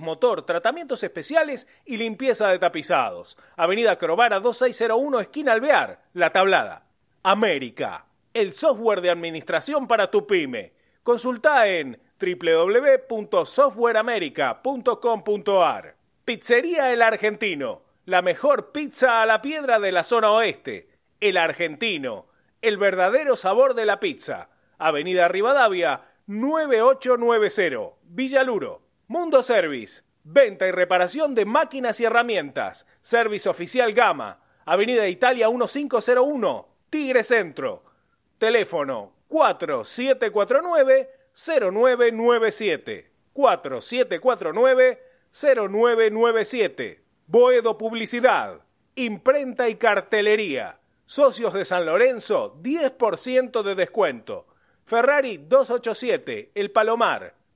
motor, tratamientos especiales y limpieza de tapizados. Avenida Crovara 2601, esquina Alvear, La Tablada. América, el software de administración para tu pyme. Consulta en www.softwareamerica.com.ar. Pizzería El Argentino, la mejor pizza a la piedra de la zona oeste. El Argentino, el verdadero sabor de la pizza. Avenida Rivadavia 9890, Villaluro. Mundo Service, venta y reparación de máquinas y herramientas. Service Oficial Gama, Avenida Italia 1501, Tigre Centro. Teléfono 4749-0997. 4749-0997. Boedo Publicidad, Imprenta y Cartelería. Socios de San Lorenzo, 10% de descuento. Ferrari 287, El Palomar.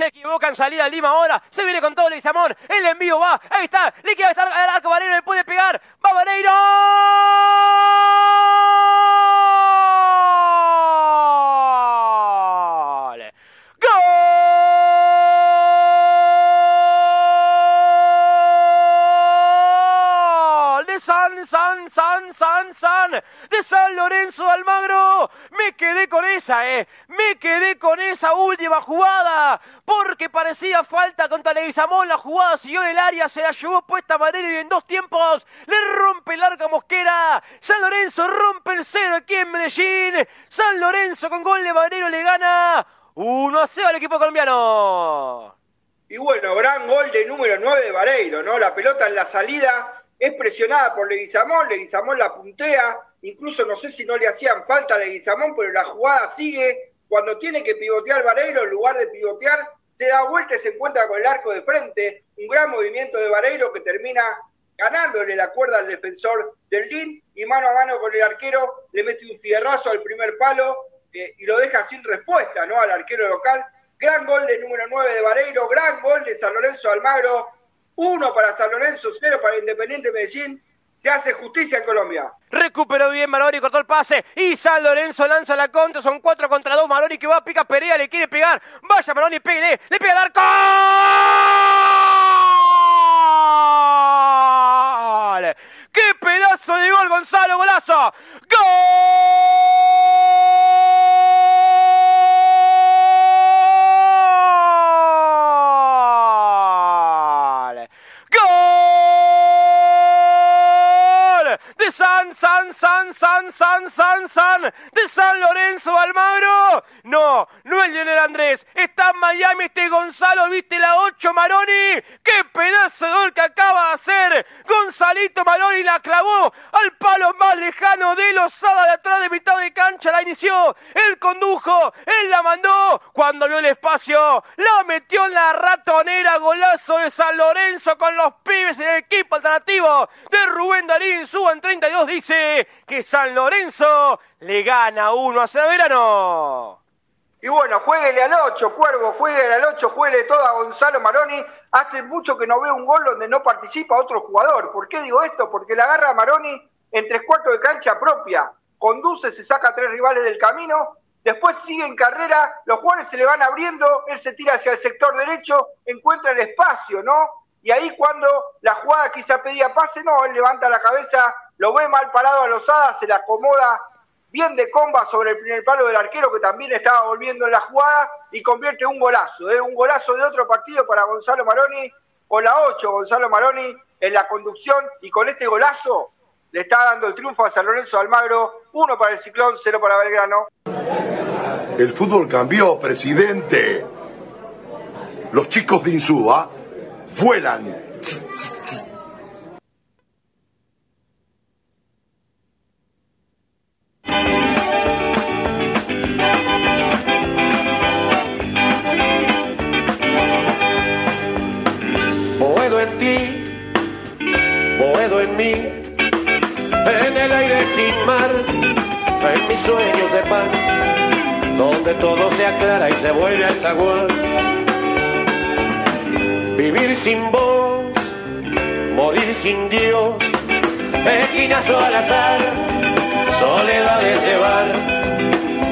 Se equivocan, salida Lima ahora. Se viene con todo Leguizamón. El envío va. Ahí está. Le queda estar al arco Vareiro. Le puede pegar. Va Vareiro. San, San, San, San, de San Lorenzo de Almagro. Me quedé con esa, eh. Me quedé con esa última jugada. Porque parecía falta contra Leguizamón. La jugada siguió en el área, se la llevó puesta manera y en dos tiempos le rompe el arca Mosquera. San Lorenzo rompe el cero aquí en Medellín. San Lorenzo con gol de Madero le gana 1 a 0 al equipo colombiano. Y bueno, gran gol de número 9 de Vareiro, ¿no? La pelota en la salida es presionada por Leguizamón, Leguizamón la puntea, incluso no sé si no le hacían falta a Leguizamón, pero la jugada sigue, cuando tiene que pivotear Vareiro, en lugar de pivotear, se da vuelta y se encuentra con el arco de frente, un gran movimiento de Vareiro que termina ganándole la cuerda al defensor del LIN y mano a mano con el arquero le mete un fierrazo al primer palo eh, y lo deja sin respuesta ¿no? al arquero local. Gran gol de número 9 de Vareiro, gran gol de San Lorenzo Almagro, uno para San Lorenzo, cero para Independiente Medellín. Se hace justicia en Colombia. Recuperó bien Maroni, cortó el pase. Y San Lorenzo lanza la contra. Son cuatro contra dos. Maroni que va a pica Perea, le quiere pegar. Vaya Maroni, pégale. Le pega al arco. ¡Qué pedazo de gol, Gonzalo! ¡Golazo! ¡Gol! San, San, San, San, San, San, de San Lorenzo Almagro. No, no es Lionel Andrés. Está en Miami este Gonzalo, viste la 8 Maroni. ¡Qué pedazo de gol que acaba de hacer! Gonzalito Maroni la clavó al palo más lejano de Lozada de atrás de mitad de cancha. La inició, él condujo, él la mandó. Cuando vio el espacio, la metió en la ratonera. Golazo de San Lorenzo con los pibes en el equipo alternativo de Rubén Darín. Suban 32, dice que San Lorenzo le gana 1 a 0 verano. Y bueno, jueguele al 8, Cuervo, jueguele al 8, jueguele todo a Gonzalo Maroni. Hace mucho que no veo un gol donde no participa otro jugador. ¿Por qué digo esto? Porque la agarra Maroni en tres cuartos de cancha propia. Conduce, se saca a tres rivales del camino. Después sigue en carrera, los jugadores se le van abriendo, él se tira hacia el sector derecho, encuentra el espacio, ¿no? Y ahí cuando la jugada quizá pedía pase, no, él levanta la cabeza, lo ve mal parado a Lozada, se le acomoda bien de comba sobre el primer palo del arquero que también estaba volviendo en la jugada y convierte un golazo, ¿eh? un golazo de otro partido para Gonzalo Maroni, o la 8 Gonzalo Maroni, en la conducción y con este golazo le está dando el triunfo a San Lorenzo Almagro, uno para el Ciclón, cero para Belgrano. El fútbol cambió, presidente. Los chicos de Insúa vuelan. Ti, boedo en mí, en el aire sin mar, en mis sueños de pan, donde todo se aclara y se vuelve al zaguán. Vivir sin vos, morir sin Dios, esquinazo al azar, soledades de bar,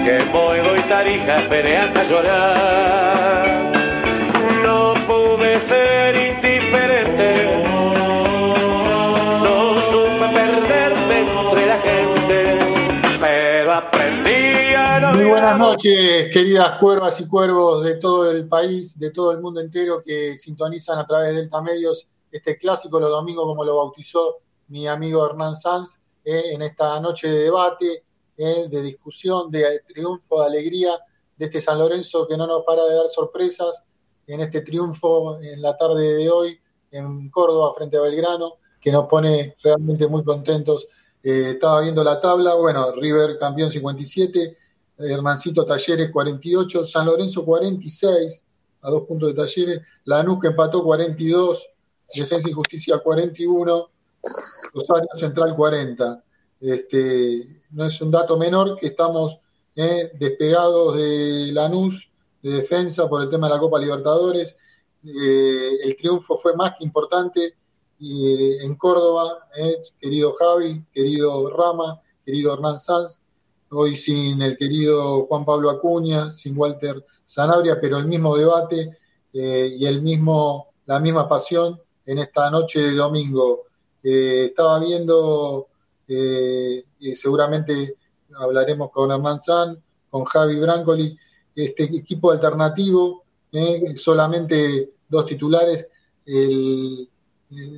que Boedo y Tarija esperé hasta llorar. Buenas noches, queridas cuervas y cuervos de todo el país, de todo el mundo entero que sintonizan a través de Delta Medios este clásico los domingos, como lo bautizó mi amigo Hernán Sanz, eh, en esta noche de debate, eh, de discusión, de triunfo, de alegría de este San Lorenzo que no nos para de dar sorpresas en este triunfo en la tarde de hoy en Córdoba frente a Belgrano, que nos pone realmente muy contentos. Eh, estaba viendo la tabla, bueno, River campeón 57, Hermancito Talleres 48, San Lorenzo 46, a dos puntos de Talleres, Lanús que empató 42, Defensa y Justicia 41, Rosario Central 40. Este, no es un dato menor que estamos eh, despegados de Lanús, de defensa por el tema de la Copa Libertadores. Eh, el triunfo fue más que importante eh, en Córdoba, eh, querido Javi, querido Rama, querido Hernán Sanz, hoy sin el querido Juan Pablo Acuña, sin Walter Sanabria, pero el mismo debate eh, y el mismo, la misma pasión en esta noche de domingo. Eh, estaba viendo, eh, seguramente hablaremos con Hernán San, con Javi Brancoli, este equipo alternativo, solamente dos titulares, el-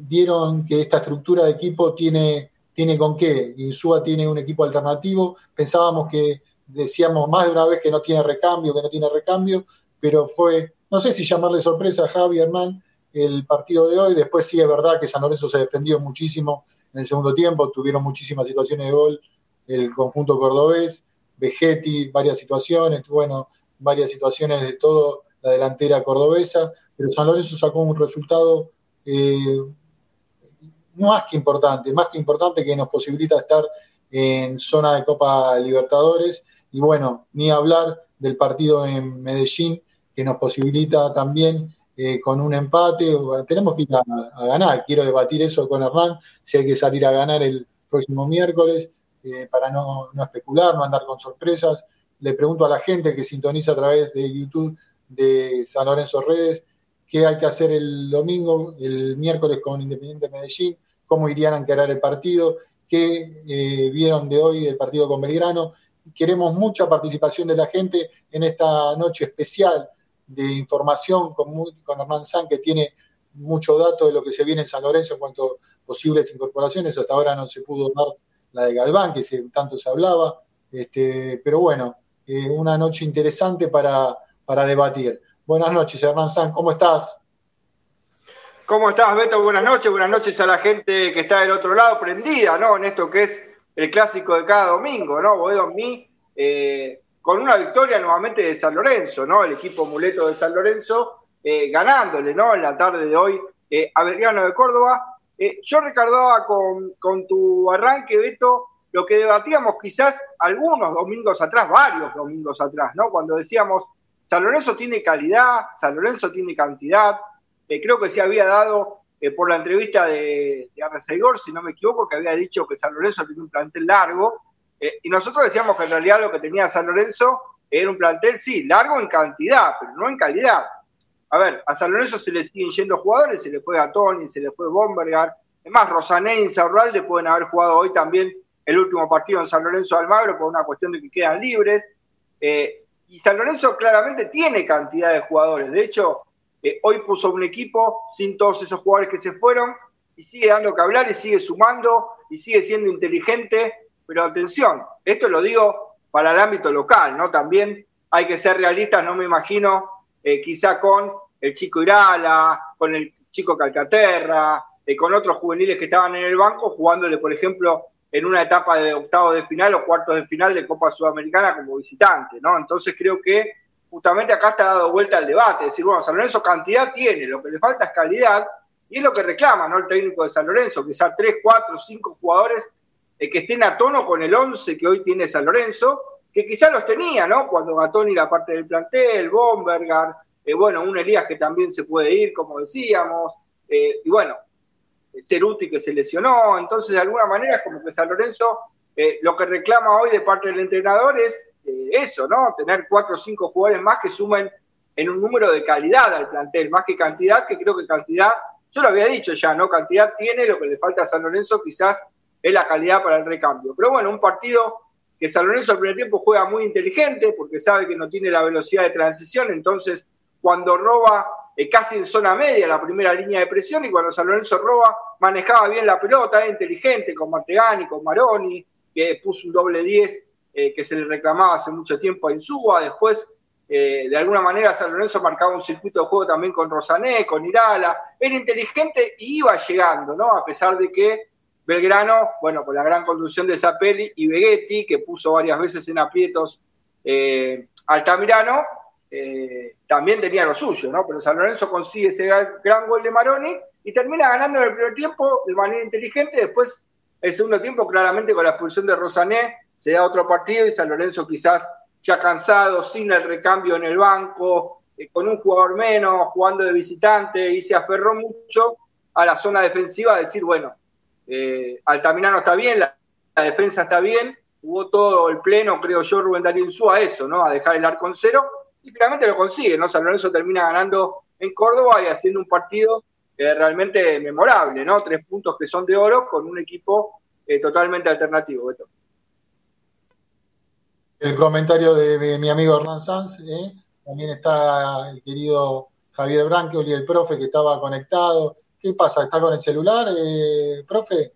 dieron que esta estructura de equipo tiene, tiene con qué. Insúa tiene un equipo alternativo. Pensábamos que decíamos más de una vez que no tiene recambio, que no tiene recambio, pero fue, no sé si llamarle sorpresa a Javi Hernán el partido de hoy. Después sí es verdad que San Lorenzo se defendió muchísimo en el segundo tiempo, tuvieron muchísimas situaciones de gol el conjunto cordobés, Vegetti, varias situaciones, bueno, varias situaciones de todo la delantera cordobesa, pero San Lorenzo sacó un resultado eh, más que importante, más que importante que nos posibilita estar en zona de Copa Libertadores. Y bueno, ni hablar del partido en Medellín que nos posibilita también eh, con un empate, tenemos que ir a, ganar, quiero debatir eso con Hernán, si hay que salir a ganar el próximo miércoles eh, para no, no especular, no andar con sorpresas. Le pregunto a la gente que sintoniza a través de YouTube de San Lorenzo Redes, qué hay que hacer el domingo, el miércoles con Independiente Medellín, cómo irían a encarar el partido, qué eh, vieron de hoy el partido con Belgrano. Queremos mucha participación de la gente en esta noche especial de información con, con Hernán San, que tiene mucho dato de lo que se viene en San Lorenzo en cuanto a posibles incorporaciones. Hasta ahora no se pudo dar la de Galván, que se, tanto se hablaba, este, pero bueno, eh, una noche interesante para, para debatir. Buenas noches, Hernán San, ¿cómo estás? ¿Cómo estás, Beto? Buenas noches, buenas noches a la gente que está del otro lado, prendida, ¿no? En esto que es el clásico de cada domingo, ¿no? Boedo mí, eh, con una victoria nuevamente de San Lorenzo, ¿no? El equipo muleto de San Lorenzo, eh, ganándole, ¿no? En la tarde de hoy eh, a Belgrano de Córdoba. yo recordaba con, con tu arranque, Beto, lo que debatíamos quizás algunos domingos atrás, varios domingos atrás, ¿no? Cuando decíamos, San Lorenzo tiene calidad, San Lorenzo tiene cantidad, eh, creo que se había dado eh, por la entrevista de, de Arreceigor, si no me equivoco, que había dicho que San Lorenzo tiene un plantel largo, eh, y nosotros decíamos que en realidad lo que tenía San Lorenzo era un plantel, sí, largo en cantidad, pero no en calidad. A ver, a San Lorenzo se le siguen yendo jugadores, se le fue a Tony, se le fue Bombergar, es más, Rosané y Saurralde pueden haber jugado hoy también el último partido en San Lorenzo Almagro por una cuestión de que quedan libres. Y San Lorenzo claramente tiene cantidad de jugadores. De hecho, eh, hoy puso un equipo sin todos esos jugadores que se fueron y sigue dando que hablar y sigue sumando y sigue siendo inteligente, pero atención, esto lo digo para el ámbito local, ¿no? También hay que ser realistas, no me imagino eh, quizá con el chico Irala, con el chico Calcaterra, eh, con otros juveniles que estaban en el banco, jugándole, por ejemplo, en una etapa de octavo de final o cuartos de final de Copa Sudamericana como visitante, ¿no? Entonces creo que justamente acá está dado vuelta el debate, es decir, bueno, San Lorenzo cantidad tiene, lo que le falta es calidad, y es lo que reclama, ¿no? El técnico de San Lorenzo, quizá tres, cuatro, cinco jugadores eh, que estén a tono con el once que hoy tiene San Lorenzo, que quizá los tenía, ¿no? Cuando Gatoni la parte del plantel, Bombergar, eh, bueno, un Elías que también se puede ir, como decíamos, eh, y bueno, Ceruti que se lesionó, entonces de alguna manera es como que San Lorenzo eh, lo que reclama hoy de parte del entrenador es eso, ¿no? Tener cuatro o cinco jugadores más que sumen en un número de calidad al plantel, más que cantidad, que creo que cantidad, yo lo había dicho ya, ¿no? Cantidad tiene, lo que le falta a San Lorenzo quizás es la calidad para el recambio. Pero bueno, un partido que San Lorenzo al primer tiempo juega muy inteligente porque sabe que no tiene la velocidad de transición, entonces cuando roba eh, casi en zona media la primera línea de presión y cuando San Lorenzo roba manejaba bien la pelota, era inteligente con Martegani, con Maroni, que puso un doble 10 eh, que se le reclamaba hace mucho tiempo a Insúa, después eh, de alguna manera San Lorenzo marcaba un circuito de juego también con Rosané, con Irala, era inteligente y iba llegando, ¿no? A pesar de que Belgrano, bueno, con la gran conducción de Zapelli y Vegetti, que puso varias veces en aprietos eh, Altamirano, eh, también tenía lo suyo, ¿no? Pero San Lorenzo consigue ese gran gol de Maroni y termina ganando en el primer tiempo de manera inteligente. Después, el segundo tiempo, claramente con la expulsión de Rosané, se da otro partido y San Lorenzo quizás ya cansado, sin el recambio en el banco, eh, con un jugador menos, jugando de visitante, y se aferró mucho a la zona defensiva a decir, bueno, eh, Altamirano está bien, la, defensa está bien, hubo todo el pleno, creo yo, Rubén Darío Insúa a eso, ¿no? A dejar el arco en cero, y finalmente lo consigue, ¿no? San Lorenzo termina ganando en Córdoba y haciendo un partido eh, realmente memorable, ¿no? Tres puntos que son de oro con un equipo eh, totalmente alternativo, El comentario de mi amigo Hernán Sanz, también está el querido Javier y el profe que estaba conectado, ¿Qué pasa? ¿Está con el celular, eh, profe?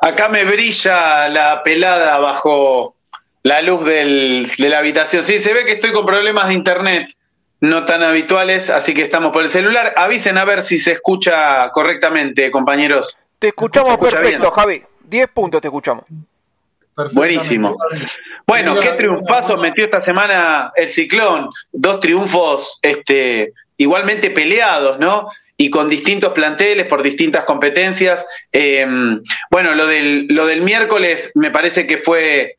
Acá me brilla la pelada bajo la luz del, de la habitación. Sí, se ve que estoy con problemas de internet no tan habituales, así que estamos por el celular. Avisen a ver si se escucha correctamente, compañeros. Te escuchamos perfecto, Javi. Diez puntos te escuchamos. Buenísimo. Bueno, qué triunfazo metió esta semana el Ciclón. Dos triunfos este, igualmente peleados, ¿no? Y con distintos planteles por distintas competencias. Em, bueno, lo del, lo del miércoles me parece que fue,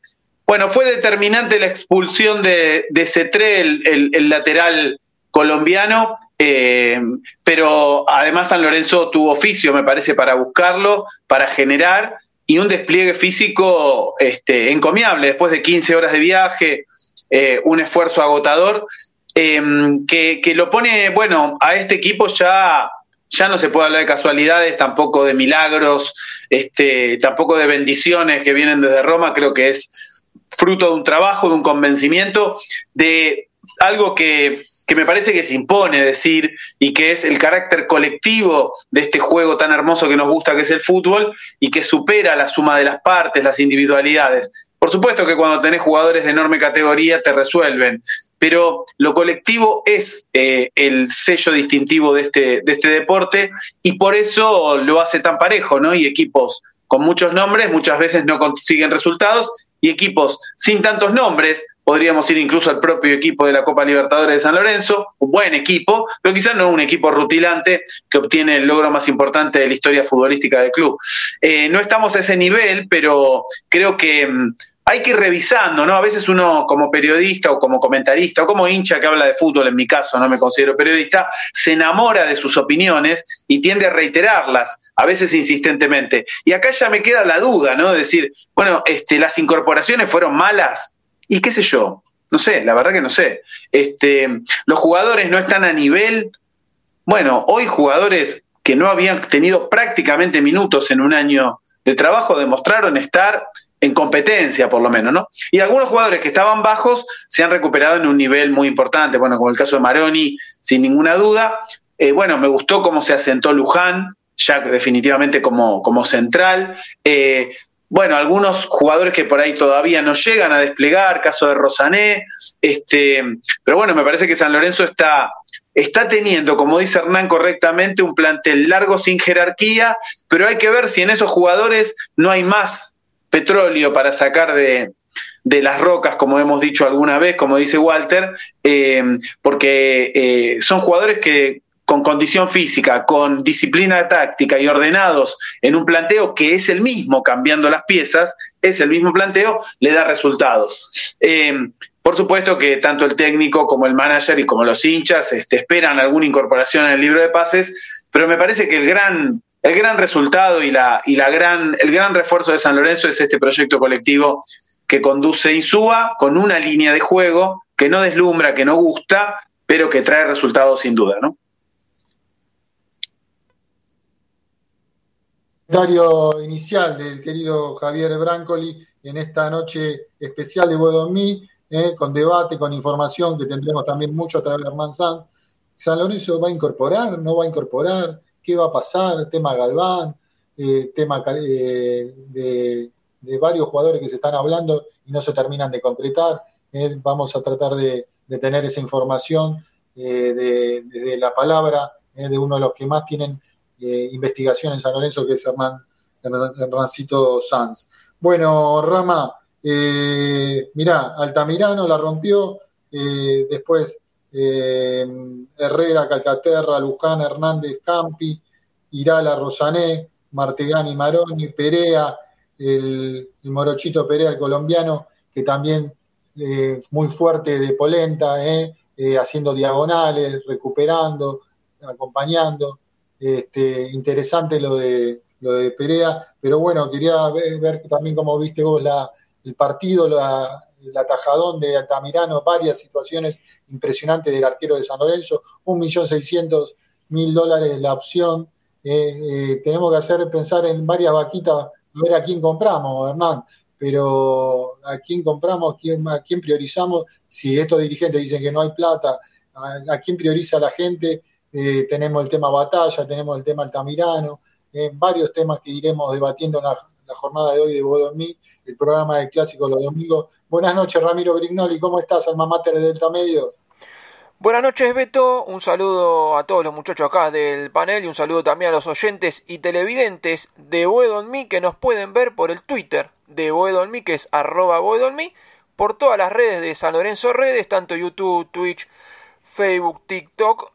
bueno, fue determinante la expulsión de, de Cetré, el, lateral colombiano, em, pero además San Lorenzo tuvo oficio, me parece, para buscarlo, para generar y un despliegue físico este, encomiable después de 15 horas de viaje, eh, un esfuerzo agotador Em, que, lo pone, bueno, a este equipo ya, ya no se puede hablar de casualidades, tampoco de milagros, este, tampoco de bendiciones que vienen desde Roma, creo que es fruto de un trabajo, de un convencimiento, de algo que, que me parece que se impone decir y que es el carácter colectivo de este juego tan hermoso que nos gusta que es el fútbol y que supera la suma de las partes, las individualidades. Por supuesto que cuando tenés jugadores de enorme categoría te resuelven, pero lo colectivo es eh, el sello distintivo de este, de este deporte y por eso lo hace tan parejo, ¿no? Y equipos con muchos nombres muchas veces no consiguen resultados y equipos sin tantos nombres, podríamos ir incluso al propio equipo de la Copa Libertadores de San Lorenzo, un buen equipo, pero quizás no un equipo rutilante que obtiene el logro más importante de la historia futbolística del club. Eh, no estamos a ese nivel, pero creo que mm, hay que ir revisando, ¿no? A veces uno como periodista o como comentarista o como hincha que habla de fútbol, en mi caso no me considero periodista, se enamora de sus opiniones y tiende a reiterarlas, a veces insistentemente. Y acá ya me queda la duda, ¿no? De decir, bueno, este, las incorporaciones fueron malas y qué sé yo, no sé, la verdad que no sé. Este, los jugadores no están a nivel, bueno, hoy jugadores que no habían tenido prácticamente minutos en un año de trabajo demostraron estar en competencia por lo menos, ¿no? Y algunos jugadores que estaban bajos se han recuperado en un nivel muy importante, bueno, como el caso de Maroni, sin ninguna duda, Eh, bueno, me gustó cómo se asentó Luján, ya definitivamente como, como central. Eh, bueno, algunos jugadores que por ahí todavía no llegan a desplegar, caso de Rosané, este, pero bueno, me parece que San Lorenzo está, está teniendo, como dice Hernán correctamente, un plantel largo sin jerarquía, pero hay que ver si en esos jugadores no hay más petróleo para sacar de, de las rocas, como hemos dicho alguna vez, como dice Walter, eh, porque eh, son jugadores que con condición física, con disciplina táctica y ordenados en un planteo que es el mismo, cambiando las piezas, es el mismo planteo, le da resultados. Eh, por supuesto que tanto el técnico como el manager y como los hinchas este, esperan alguna incorporación en el libro de pases, pero me parece que el gran, el gran resultado y, la, y la gran, el gran refuerzo de San Lorenzo es este proyecto colectivo que conduce Insúa con una línea de juego que no deslumbra, que no gusta, pero que trae resultados sin duda, ¿no? comentario inicial del querido Javier Brancoli en esta noche especial de Bodomí, eh, con debate, con información que tendremos también mucho a través de Herman Sanz. ¿San Lorenzo va a incorporar? ¿No va a incorporar? ¿Qué va a pasar? Tema Galván, eh, tema eh, de, varios jugadores que se están hablando y no se terminan de concretar. vamos a tratar de, tener esa información de, la palabra de uno de los que más tienen eh, investigación en San Lorenzo, que es Hernán, Hernancito Sanz. Bueno, Rama, eh, mirá, Altamirano la rompió, eh, después eh, Herrera, Calcaterra, Luján, Hernández, Campi, Irala, Rosané, Martegani, Maroni, Perea, el, Morochito Perea, el colombiano, que también muy fuerte de polenta, haciendo diagonales, recuperando, acompañando. Este, interesante lo de, lo de Perea, pero bueno, quería ver, también cómo viste vos la, el partido, la, el atajadón de Altamirano, varias situaciones impresionantes del arquero de San Lorenzo, un millón seiscientos mil dólares la opción. Eh, eh, tenemos que hacer pensar en varias vaquitas, a ver a quién compramos, Hernán, pero a quién compramos, quién, a quién priorizamos, si estos dirigentes dicen que no hay plata, a quién prioriza la gente eh, tenemos el tema batalla, tenemos el tema Altamirano, eh, varios temas que iremos debatiendo en la, jornada de hoy de Bodomí, el programa del clásico los domingos. Buenas noches, Ramiro Brignoli, ¿cómo estás, alma mater de Delta Medio? Buenas noches, Beto. Un saludo a todos los muchachos acá del panel y un saludo también a los oyentes y televidentes de Boedonmi que nos pueden ver por el Twitter de Boedonmi, que es arroba Boedonmi, por todas las redes de San Lorenzo Redes, tanto YouTube, Twitch, Facebook, TikTok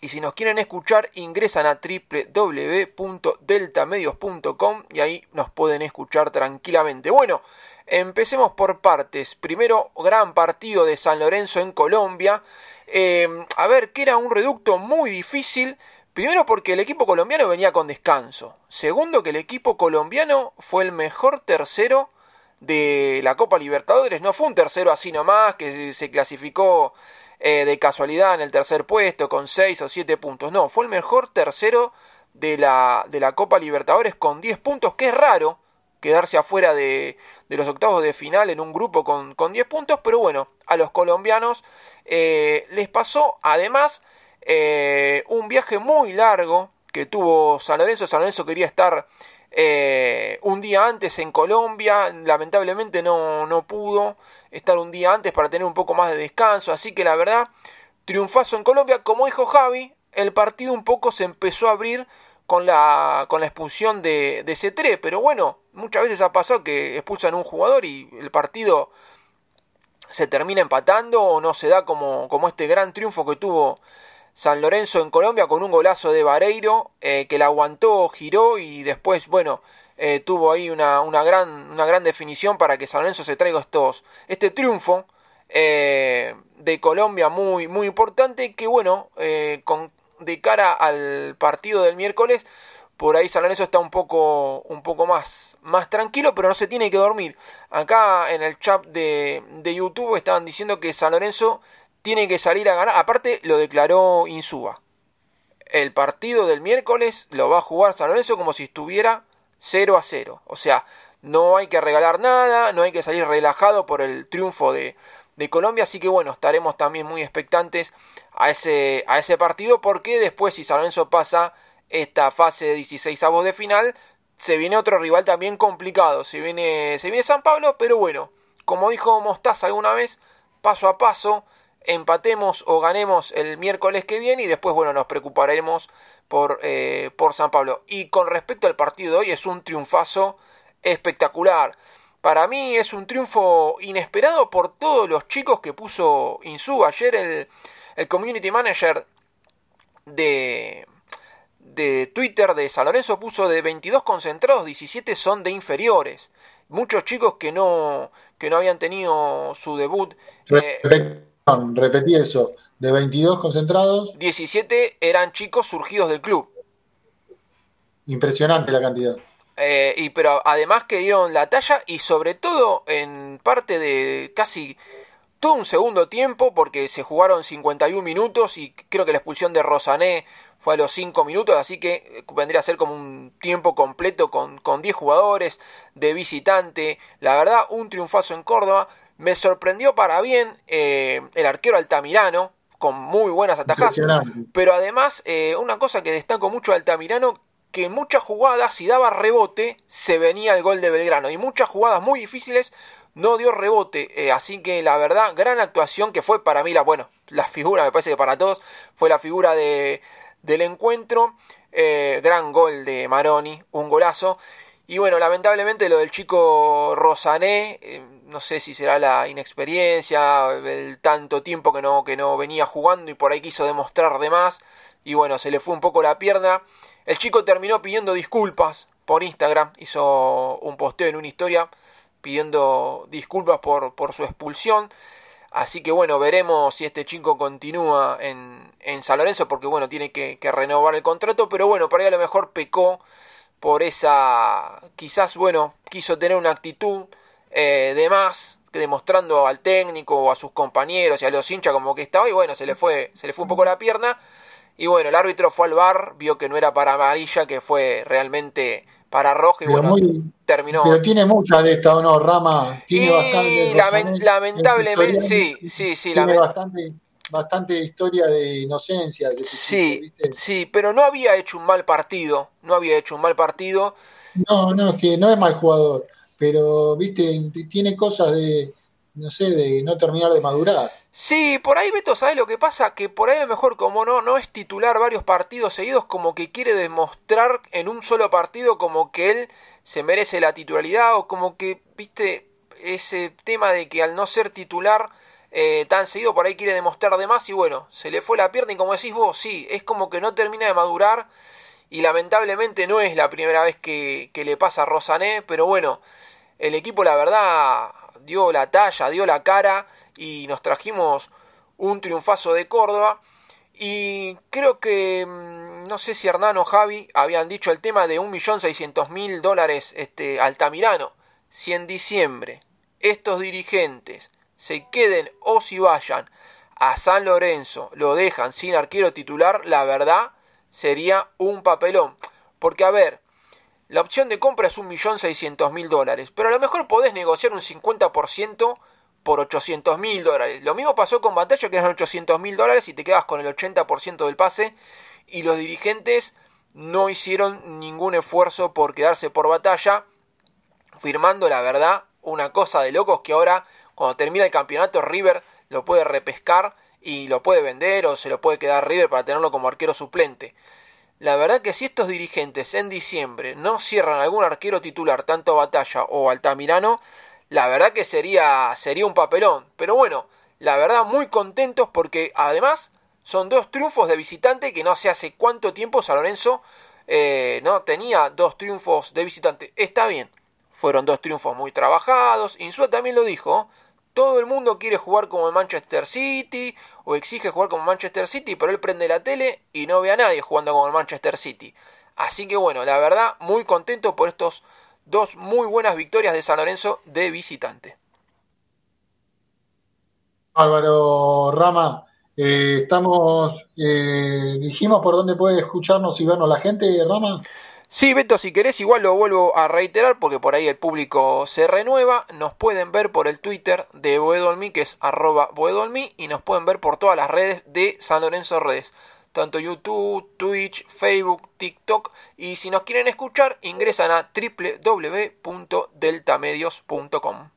y si nos quieren escuchar, ingresan a www.deltamedios.com y ahí nos pueden escuchar tranquilamente. Bueno, empecemos por partes. Primero, gran partido de San Lorenzo en Colombia. Em, a ver, que era un reducto muy difícil. Primero porque el equipo colombiano venía con descanso. Segundo que el equipo colombiano fue el mejor tercero de la Copa Libertadores. No fue un tercero así nomás que se clasificó eh, de casualidad en el tercer puesto con 6 o 7 puntos. No, fue el mejor tercero de la, de la Copa Libertadores con 10 puntos, que es raro quedarse afuera de, de los octavos de final en un grupo con, con 10 puntos, pero bueno, a los colombianos eh, les pasó además eh, un viaje muy largo que tuvo San Lorenzo. San Lorenzo quería estar eh, un día antes en Colombia, lamentablemente no, no pudo estar un día antes para tener un poco más de descanso, así que la verdad, triunfazo en Colombia, como dijo Javi, el partido un poco se empezó a abrir con la, con la expulsión de, de C3, pero bueno, muchas veces ha pasado que expulsan a un jugador y el partido se termina empatando o no se da como, como este gran triunfo que tuvo San Lorenzo en Colombia con un golazo de Vareiro eh, que la aguantó, giró y después, bueno, eh, tuvo ahí una, una, gran, una gran definición para que San Lorenzo se traiga estos, este triunfo eh, de Colombia muy, muy importante que, bueno, con, de cara al partido del miércoles, por ahí San Lorenzo está un poco, un poco más, más tranquilo, pero no se tiene que dormir. Acá en el chat de, de YouTube estaban diciendo que San Lorenzo tiene que salir a ganar. Aparte, lo declaró Insúa. El partido del miércoles lo va a jugar San Lorenzo como si estuviera 0 a 0. O sea, no hay que regalar nada, no hay que salir relajado por el triunfo de, de Colombia, así que bueno, estaremos también muy expectantes a ese, a ese partido, porque después si San Lorenzo pasa esta fase de 16 avos de final, se viene otro rival también complicado, se viene, se viene San Pablo, pero bueno, como dijo Mostaza alguna vez, paso a paso, empatemos o ganemos el miércoles que viene y después, bueno, nos preocuparemos por, eh, por San Pablo. Y con respecto al partido de hoy, es un triunfazo espectacular. Para mí es un triunfo inesperado por todos los chicos que puso Insu. Ayer el, el community manager de, de Twitter de San Lorenzo puso de 22 concentrados, 17 son de inferiores. Muchos chicos que no, que no habían tenido su debut. Eh, repetí eso, de 22 concentrados. 17 eran chicos surgidos del club. Impresionante la cantidad. Eh, y pero además que dieron la talla y sobre todo en parte de casi todo un segundo tiempo porque se jugaron 51 minutos y creo que la expulsión de Rosané fue a los 5 minutos, así que vendría a ser como un tiempo completo con, con 10 jugadores de visitante. La verdad, un triunfazo en Córdoba. Me sorprendió para bien eh, el arquero Altamirano, con muy buenas atajadas. Pero además, eh, una cosa que destaco mucho de Altamirano, que en muchas jugadas, si daba rebote, se venía el gol de Belgrano. Y muchas jugadas muy difíciles no dio rebote. así que la verdad, gran actuación que fue para mí la, bueno, la figura, me parece que para todos, fue la figura de, del encuentro. Eh, gran gol de Maroni, un golazo. Y bueno, lamentablemente lo del chico Rosané, eh, no sé si será la inexperiencia, el tanto tiempo que no, que no venía jugando y por ahí quiso demostrar de más. Y bueno, se le fue un poco la pierna. El chico terminó pidiendo disculpas por Instagram, hizo un posteo en una historia pidiendo disculpas por, por su expulsión. Así que bueno, veremos si este chico continúa en, en San Lorenzo, porque bueno, tiene que, renovar el contrato, pero bueno, por ahí a lo mejor pecó por esa, quizás bueno, quiso tener una actitud eh, de más, demostrando al técnico o a sus compañeros y a los hinchas como que estaba, y bueno, se le fue, se le fue un poco la pierna, y bueno, el árbitro fue al bar, vio que no era para amarilla, que fue realmente para rojo y bueno, terminó. Pero tiene muchas de esta, ¿o no? Rama tiene bastante. lamentablemente, sí, sí, sí. Tiene bastante, bastante historia de inocencia. De sí, sí, pero no había hecho un mal partido. No había hecho un mal partido. No, no, es que no es mal jugador. Pero, viste, tiene cosas de, no sé, de no terminar de madurar. Sí, por ahí Beto, ¿sabes lo que pasa? Que por ahí a lo mejor como no, no es titular varios partidos seguidos, como que quiere demostrar en un solo partido como que él se merece la titularidad o como que, viste, ese tema de que al no ser titular eh, tan seguido por ahí quiere demostrar de más y bueno, se le fue la pierna y como decís vos, sí, es como que no termina de madurar y lamentablemente no es la primera vez que, que le pasa a Rosané, pero bueno, el equipo la verdad dio la talla, dio la cara y nos trajimos un triunfazo de Córdoba. Y creo que, mm, no sé si Hernán o Javi habían dicho el tema de 1.600.000 dólares este, Altamirano. Si en diciembre estos dirigentes se queden o si vayan a San Lorenzo, lo dejan sin arquero titular, la verdad sería un papelón. Porque, a ver, la opción de compra es 1.600.000 dólares, pero a lo mejor podés negociar un 50% por 800 mil dólares. Lo mismo pasó con Batalla, que eran 800 mil dólares y te quedas con el 80% del pase. Y los dirigentes no hicieron ningún esfuerzo por quedarse por batalla, firmando la verdad una cosa de locos que ahora, cuando termina el campeonato, River lo puede repescar y lo puede vender o se lo puede quedar River para tenerlo como arquero suplente. La verdad que si estos dirigentes en diciembre no cierran algún arquero titular, tanto Batalla o Altamirano, la verdad que sería, sería un papelón. Pero bueno, la verdad muy contentos porque además son dos triunfos de visitante que no sé hace cuánto tiempo San Lorenzo eh, no tenía dos triunfos de visitante. Está bien, fueron dos triunfos muy trabajados. Insua también lo dijo. Todo el mundo quiere jugar como el Manchester City o exige jugar como Manchester City, pero él prende la tele y no ve a nadie jugando como el Manchester City. Así que bueno, la verdad, muy contento por estos dos muy buenas victorias de San Lorenzo de visitante. Álvaro Rama, eh, estamos, eh, dijimos por dónde puede escucharnos y vernos la gente, Rama. Sí, Beto, si querés, igual lo vuelvo a reiterar porque por ahí el público se renueva. Nos pueden ver por el Twitter de Boedolmi, que es arroba Boedolmi, y nos pueden ver por todas las redes de San Lorenzo Redes. Tanto YouTube, Twitch, Facebook, TikTok. Y si nos quieren escuchar, ingresan a www.deltamedios.com.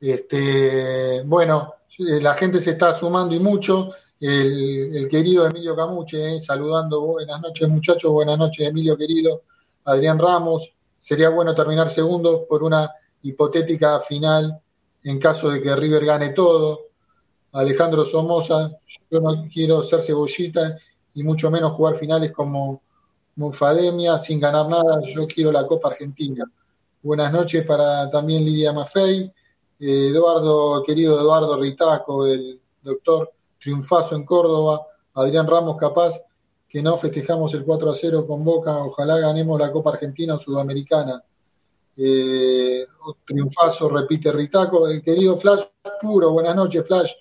Este, bueno, la gente se está sumando y mucho el, querido Emilio Camuche, eh, saludando, buenas noches muchachos, buenas noches Emilio querido, Adrián Ramos, sería bueno terminar segundo por una hipotética final en caso de que River gane todo, Alejandro Somoza, yo no quiero ser cebollita y mucho menos jugar finales como Mufademia sin ganar nada, yo quiero la Copa Argentina. Buenas noches para también Lidia Maffei, eh, Eduardo, querido Eduardo Ritaco, el doctor triunfazo en Córdoba, Adrián Ramos capaz que no festejamos el 4 a 0 con Boca, ojalá ganemos la Copa Argentina o Sudamericana. Eh, triunfazo, repite Ritaco, el querido Flash puro, buenas noches Flash,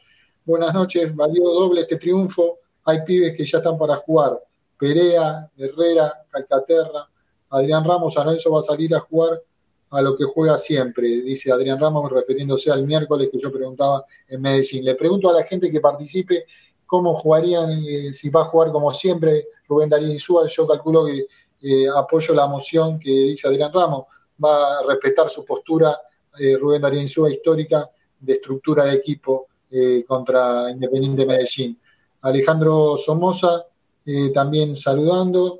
buenas noches, valió doble este triunfo, hay pibes que ya están para jugar, Perea, Herrera, Calcaterra, Adrián Ramos, Alonso va a salir a jugar a lo que juega siempre, dice Adrián Ramos, refiriéndose al miércoles que yo preguntaba en Medellín. Le pregunto a la gente que participe cómo jugarían, eh, si va a jugar como siempre Rubén Darío Insúa, yo calculo que eh, apoyo la moción que dice Adrián Ramos, va a respetar su postura eh, Rubén Darío Insúa histórica de estructura de equipo contra Independiente Medellín. Alejandro Somoza también saludando.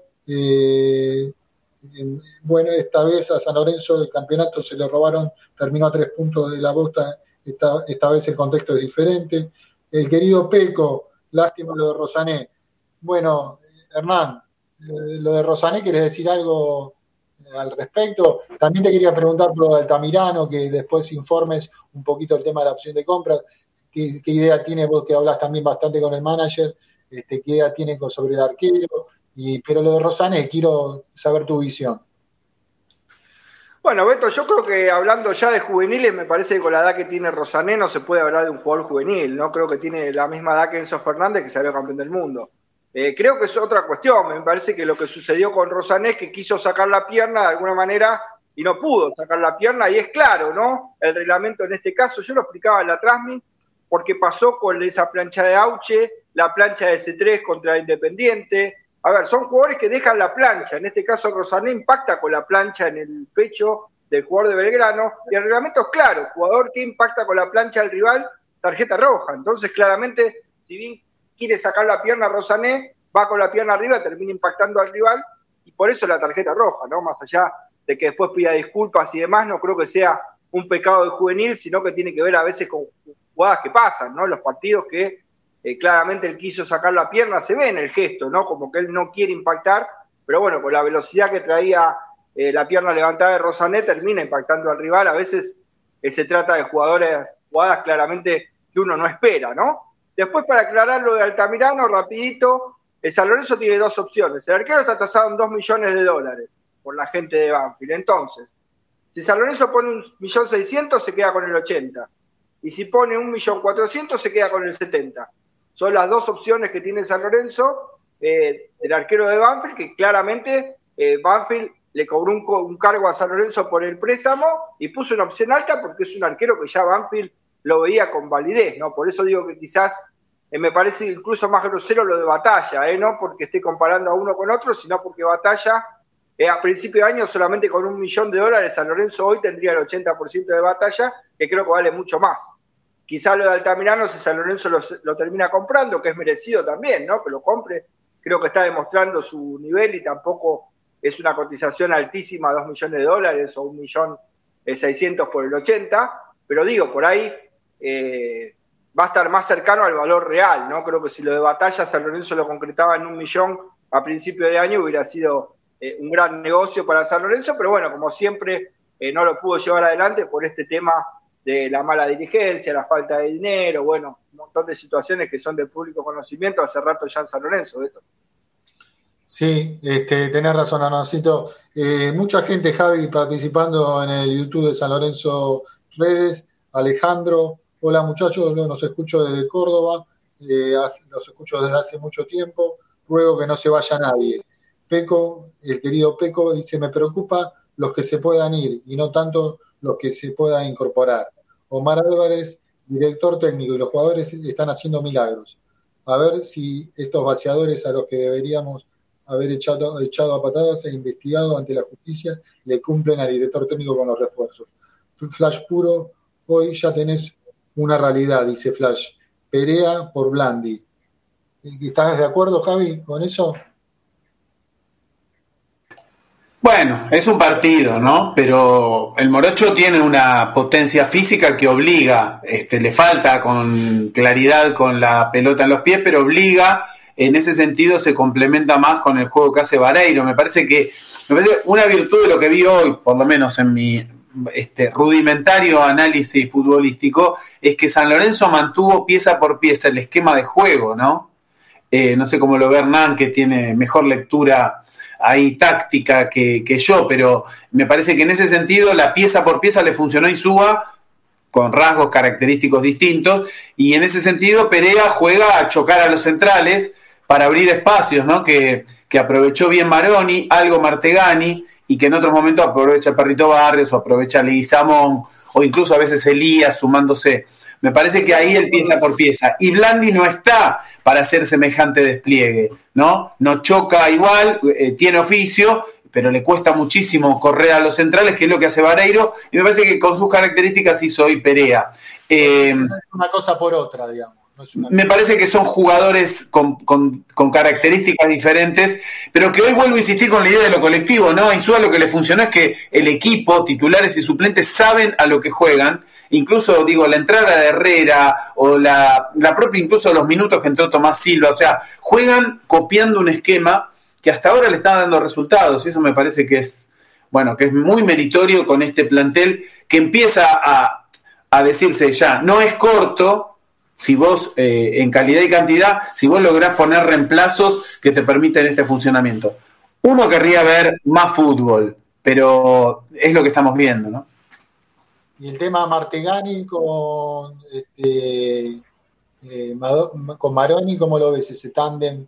Bueno, esta vez a San Lorenzo el campeonato se le robaron, terminó a tres puntos de la bosta, esta, esta vez el contexto es diferente. El querido Peco, lástima lo de Rosané. Bueno, Hernán, eh, lo de Rosané, ¿quieres decir algo al respecto? También te quería preguntar por Altamirano, que después informes un poquito el tema de la opción de compra. ¿Qué, idea tiene vos que hablas también bastante con el manager? Este, ¿Qué idea tiene sobre el arquero? Pero lo de Rosané, quiero saber tu visión. Bueno, Beto, yo creo que hablando ya de juveniles, me parece que con la edad que tiene Rosané no se puede hablar de un jugador juvenil, ¿no? Creo que tiene la misma edad que Enzo Fernández, que salió campeón del mundo. Eh, creo que es otra cuestión, me parece que lo que sucedió con Rosané es que quiso sacar la pierna de alguna manera y no pudo sacar la pierna, y es claro, ¿no? El reglamento en este caso, yo lo explicaba en la Transmit, porque pasó con esa plancha de Auche, la plancha de C3 contra Independiente, a ver, son jugadores que dejan la plancha. En este caso, Rosané impacta con la plancha en el pecho del jugador de Belgrano. Y el reglamento es claro: jugador que impacta con la plancha del rival, tarjeta roja. Entonces, claramente, si bien quiere sacar la pierna a Rosané, va con la pierna arriba, termina impactando al rival. Y por eso la tarjeta roja, ¿no? Más allá de que después pida disculpas y demás, no creo que sea un pecado de juvenil, sino que tiene que ver a veces con jugadas que pasan, ¿no? Los partidos que eh, claramente él quiso sacar la pierna, se ve en el gesto, ¿no? Como que él no quiere impactar, pero bueno, con la velocidad que traía eh, la pierna levantada de Rosané, termina impactando al rival. A veces eh, se trata de jugadores, jugadas claramente que uno no espera, ¿no? Después, para aclarar lo de Altamirano, rapidito, el San Lorenzo tiene dos opciones. El arquero está tasado en 2 millones de dólares por la gente de Banfield. Entonces, si San Lorenzo pone un millón seiscientos, se queda con el 80. Y si pone un millón cuatrocientos, se queda con el 70. Son las dos opciones que tiene San Lorenzo, eh, el arquero de Banfield, que claramente eh, Banfield le cobró un, cargo a San Lorenzo por el préstamo y puso una opción alta porque es un arquero que ya Banfield lo veía con validez, ¿no? Por eso digo que quizás eh, me parece incluso más grosero lo de Batalla, ¿eh? No porque esté comparando a uno con otro, sino porque Batalla a principio de año solamente con un millón de dólares San Lorenzo hoy tendría el 80% de Batalla, que creo que vale mucho más. Quizá lo de Altamirano, si San Lorenzo lo, termina comprando, que es merecido también, ¿no? Que lo compre, creo que está demostrando su nivel y tampoco es una cotización altísima, dos millones de dólares o un millón seiscientos por el 80, pero digo, por ahí eh, va a estar más cercano al valor real, ¿no? Creo que si lo de batalla San Lorenzo lo concretaba en un millón a principio de año hubiera sido eh, un gran negocio para San Lorenzo, pero bueno, como siempre eh, no lo pudo llevar adelante por este tema de la mala dirigencia, la falta de dinero, bueno, un montón de situaciones que son de público conocimiento hace rato ya en San Lorenzo. Esto. Sí, este, tenés razón, Arnacito. Eh, mucha gente, Javi, participando en el YouTube de San Lorenzo Redes. Alejandro, hola muchachos, los escucho desde Córdoba, eh, los escucho desde hace mucho tiempo. Ruego que no se vaya nadie. Peco, el querido Peco, dice, me preocupa los que se puedan ir y no tanto los que se puedan incorporar. Omar Álvarez, director técnico, y los jugadores están haciendo milagros. A ver si estos vaciadores a los que deberíamos haber echado, echado a patadas e investigado ante la justicia le cumplen al director técnico con los refuerzos. Flash puro, hoy ya tenés una realidad, dice Flash. Perea por Blandi. ¿Estás de acuerdo, Javi, con eso? Bueno, es un partido, ¿no? Pero el Morocho tiene una potencia física que obliga, este, le falta con claridad con la pelota en los pies, pero obliga, en ese sentido se complementa más con el juego que hace Vareiro. Me parece que, me parece una virtud de lo que vi hoy, por lo menos en mi este, rudimentario análisis futbolístico, es que San Lorenzo mantuvo pieza por pieza el esquema de juego, ¿no? Eh, no sé cómo lo ve Hernán, que tiene mejor lectura ahí táctica que, yo, pero me parece que en ese sentido la pieza por pieza le funcionó Insúa con rasgos característicos distintos y en ese sentido Perea juega a chocar a los centrales para abrir espacios, ¿no? Que, que aprovechó bien Maroni, algo Martegani y que en otros momentos aprovecha Perrito Barrios o aprovecha Leguizamón o incluso a veces Elías sumándose. Me parece que ahí él pieza por pieza. Y Blandi no está para hacer semejante despliegue, ¿no? No choca igual, eh, tiene oficio, pero le cuesta muchísimo correr a los centrales, que es lo que hace Vareiro, y me parece que con sus características hizo hoy Perea. Eh, una cosa por otra, digamos. Me parece que son jugadores con, características diferentes, pero que hoy vuelvo a insistir con la idea de lo colectivo, ¿no? A Insúa lo que le funcionó es que el equipo, titulares y suplentes, saben a lo que juegan incluso digo, la entrada de Herrera o la, la propia incluso los minutos que entró Tomás Silva, o sea, juegan copiando un esquema que hasta ahora le está dando resultados y eso me parece que es, bueno, que es muy meritorio con este plantel que empieza a, a decirse ya, no es corto, si vos, eh, en calidad y cantidad, si vos lográs poner reemplazos que te permiten este funcionamiento. Uno querría ver más fútbol, pero es lo que estamos viendo, ¿no? Y el tema Martegani con, este, eh, con Maroni, ¿cómo lo ves? ¿Ese tándem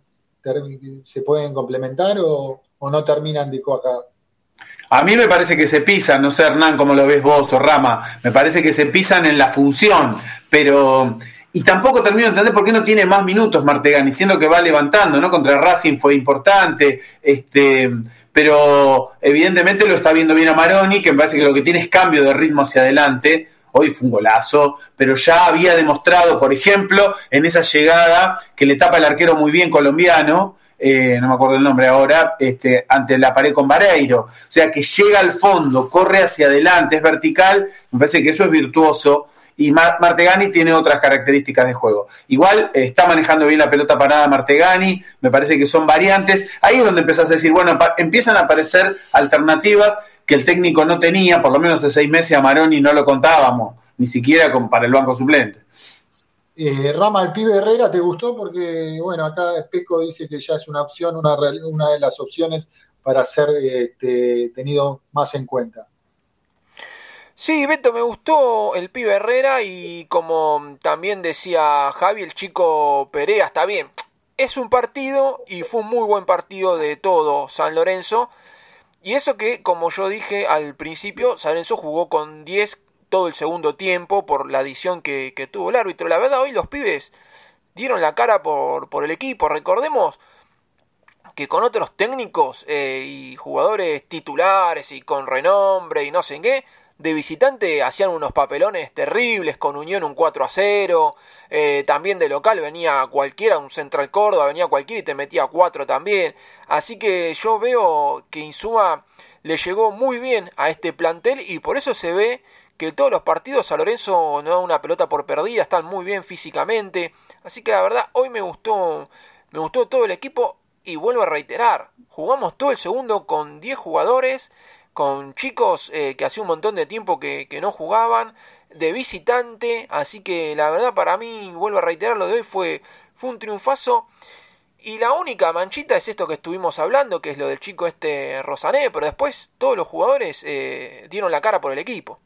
se pueden complementar o, no terminan de cuajar? A mí me parece que se pisan, no sé Hernán cómo lo ves vos o Rama, me parece que se pisan en la función, pero... Y tampoco termino de entender por qué no tiene más minutos Martegani, siendo que va levantando, ¿no? Contra Racing fue importante, este pero evidentemente lo está viendo bien a Maroni, que me parece que lo que tiene es cambio de ritmo hacia adelante. Hoy fue un golazo, pero ya había demostrado, por ejemplo, en esa llegada que le tapa el arquero muy bien colombiano, eh, no me acuerdo el nombre ahora, este, ante la pared con Vareiro. O sea, que llega al fondo, corre hacia adelante, es vertical, me parece que eso es virtuoso y Martegani tiene otras características de juego. Igual eh, está manejando bien la pelota parada Martegani, me parece que son variantes. Ahí es donde empezás a decir, bueno, empiezan a aparecer alternativas que el técnico no tenía, por lo menos hace seis meses a Maroni no lo contábamos, ni siquiera para el banco suplente. Eh, Rama, el pibe Herrera, ¿te gustó? Porque, bueno, acá Peco dice que ya es una opción, una, una de las opciones para ser este, tenido más en cuenta. Sí, Beto, me gustó el pibe Herrera y como también decía Javi, el chico Perea está bien. Es un partido y fue un muy buen partido de todo San Lorenzo. Y eso que, como yo dije al principio, San Lorenzo jugó con 10 todo el segundo tiempo por la adición que, tuvo el árbitro. La verdad, hoy los pibes dieron la cara por, por el equipo. Recordemos que con otros técnicos eh, y jugadores titulares y con renombre y no sé en qué, de visitante hacían unos papelones terribles, con Unión un 4 a 0, eh, también de local venía cualquiera, un Central Córdoba, venía cualquiera y te metía 4 también. Así que yo veo que Insúa le llegó muy bien a este plantel y por eso se ve que todos los partidos a Lorenzo no da una pelota por perdida, están muy bien físicamente. Así que la verdad, hoy me gustó, me gustó todo el equipo y vuelvo a reiterar, jugamos todo el segundo con 10 jugadores con chicos eh, que hacía un montón de tiempo que, no jugaban, de visitante, así que la verdad para mí, vuelvo a reiterar lo de hoy, fue, fue un triunfazo. Y la única manchita es esto que estuvimos hablando, que es lo del chico este Rosané, pero después todos los jugadores eh, dieron la cara por el equipo.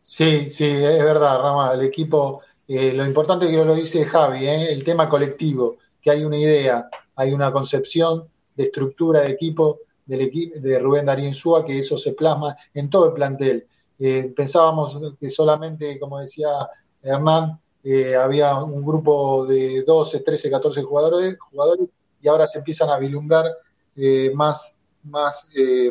Sí, sí, es verdad, Rama, el equipo, eh, lo importante que lo dice Javi, el tema colectivo, que hay una idea, hay una concepción de estructura de equipo del equipo de Rubén Darín Súa, que eso se plasma en todo el plantel. Eh, pensábamos que solamente, como decía Hernán, eh, había un grupo de 12, 13, 14 jugadores, jugadores y ahora se empiezan a vislumbrar eh, más, más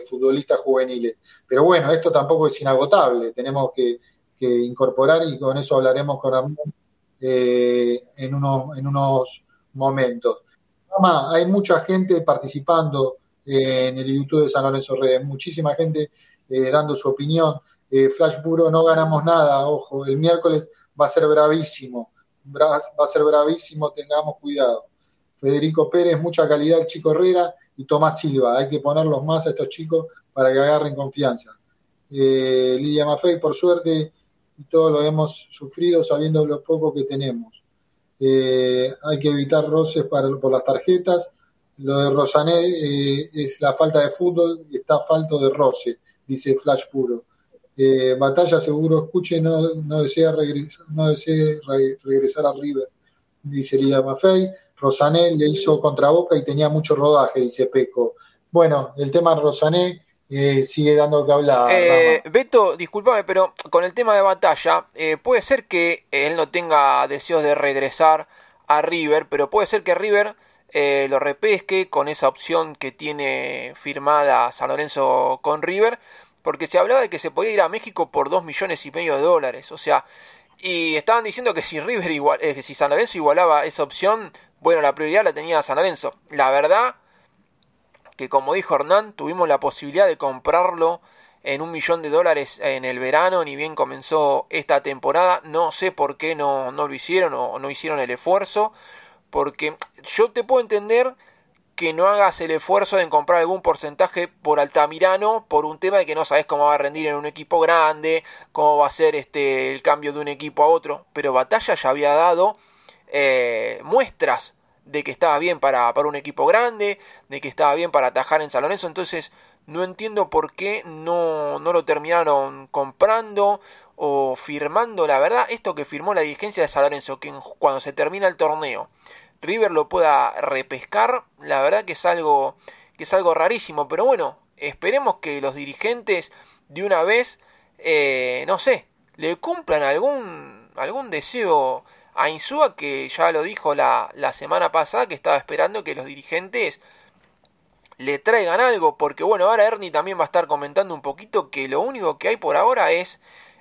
futbolistas juveniles. Pero bueno, esto tampoco es inagotable, tenemos que, incorporar y con eso hablaremos con Hernán en, unos, en unos momentos. hay mucha gente participando en el YouTube de San Lorenzo Redes, muchísima gente dando su opinión. Eh, Flash Puro, no ganamos nada, ojo, el miércoles va a ser bravísimo, va a ser bravísimo, tengamos cuidado. Federico Pérez, mucha calidad, chico Herrera y Tomás Silva, hay que ponerlos más a estos chicos para que agarren confianza. Eh, Lidia Maffei, por suerte, y todo lo hemos sufrido sabiendo lo poco que tenemos. Eh, hay que evitar roces para, por las tarjetas. Lo de Rosané es la falta de fútbol y está falto de roce, dice Flash Puro. Eh, Batalla seguro escuche, no, no desea, regresar, no desea regresar a River, dice Lidia Maffei. Rosané le hizo contra Boca y tenía mucho rodaje, dice Peco. Bueno, el tema de Rosané eh, sigue dando que hablar. Eh, Beto, discúlpame, pero con el tema de Batalla, eh, puede ser que él no tenga deseos de regresar a River, pero puede ser que River lo repesque con esa opción que tiene firmada San Lorenzo con River porque se hablaba de que se podía ir a México por 2 millones y medio de dólares, o sea, y estaban diciendo que si River igual, eh, que si San Lorenzo igualaba esa opción, bueno, la prioridad la tenía San Lorenzo. La verdad que como dijo Hernán, tuvimos la posibilidad de comprarlo en un millón de dólares en el verano, ni bien comenzó esta temporada, no sé por qué no, no lo hicieron o no hicieron el esfuerzo, porque yo te puedo entender que no hagas el esfuerzo de comprar algún porcentaje por Altamirano por un tema de que no sabes cómo va a rendir en un equipo grande, cómo va a ser este el cambio de un equipo a otro. Pero Batalla ya había dado eh, muestras de que estaba bien para, para un equipo grande, de que estaba bien para atajar en San Lorenzo, entonces no entiendo por qué no, no lo terminaron comprando o firmando. La verdad, esto que firmó la dirigencia de San Lorenzo, que cuando se termina el torneo River lo pueda repescar, la verdad que es algo que es algo rarísimo, pero bueno, esperemos que los dirigentes de una vez, eh, no sé, le cumplan algún algún deseo a Insúa que ya lo dijo la, la semana pasada que estaba esperando que los dirigentes le traigan algo, porque bueno, ahora Ernie también va a estar comentando un poquito que lo único que hay por ahora es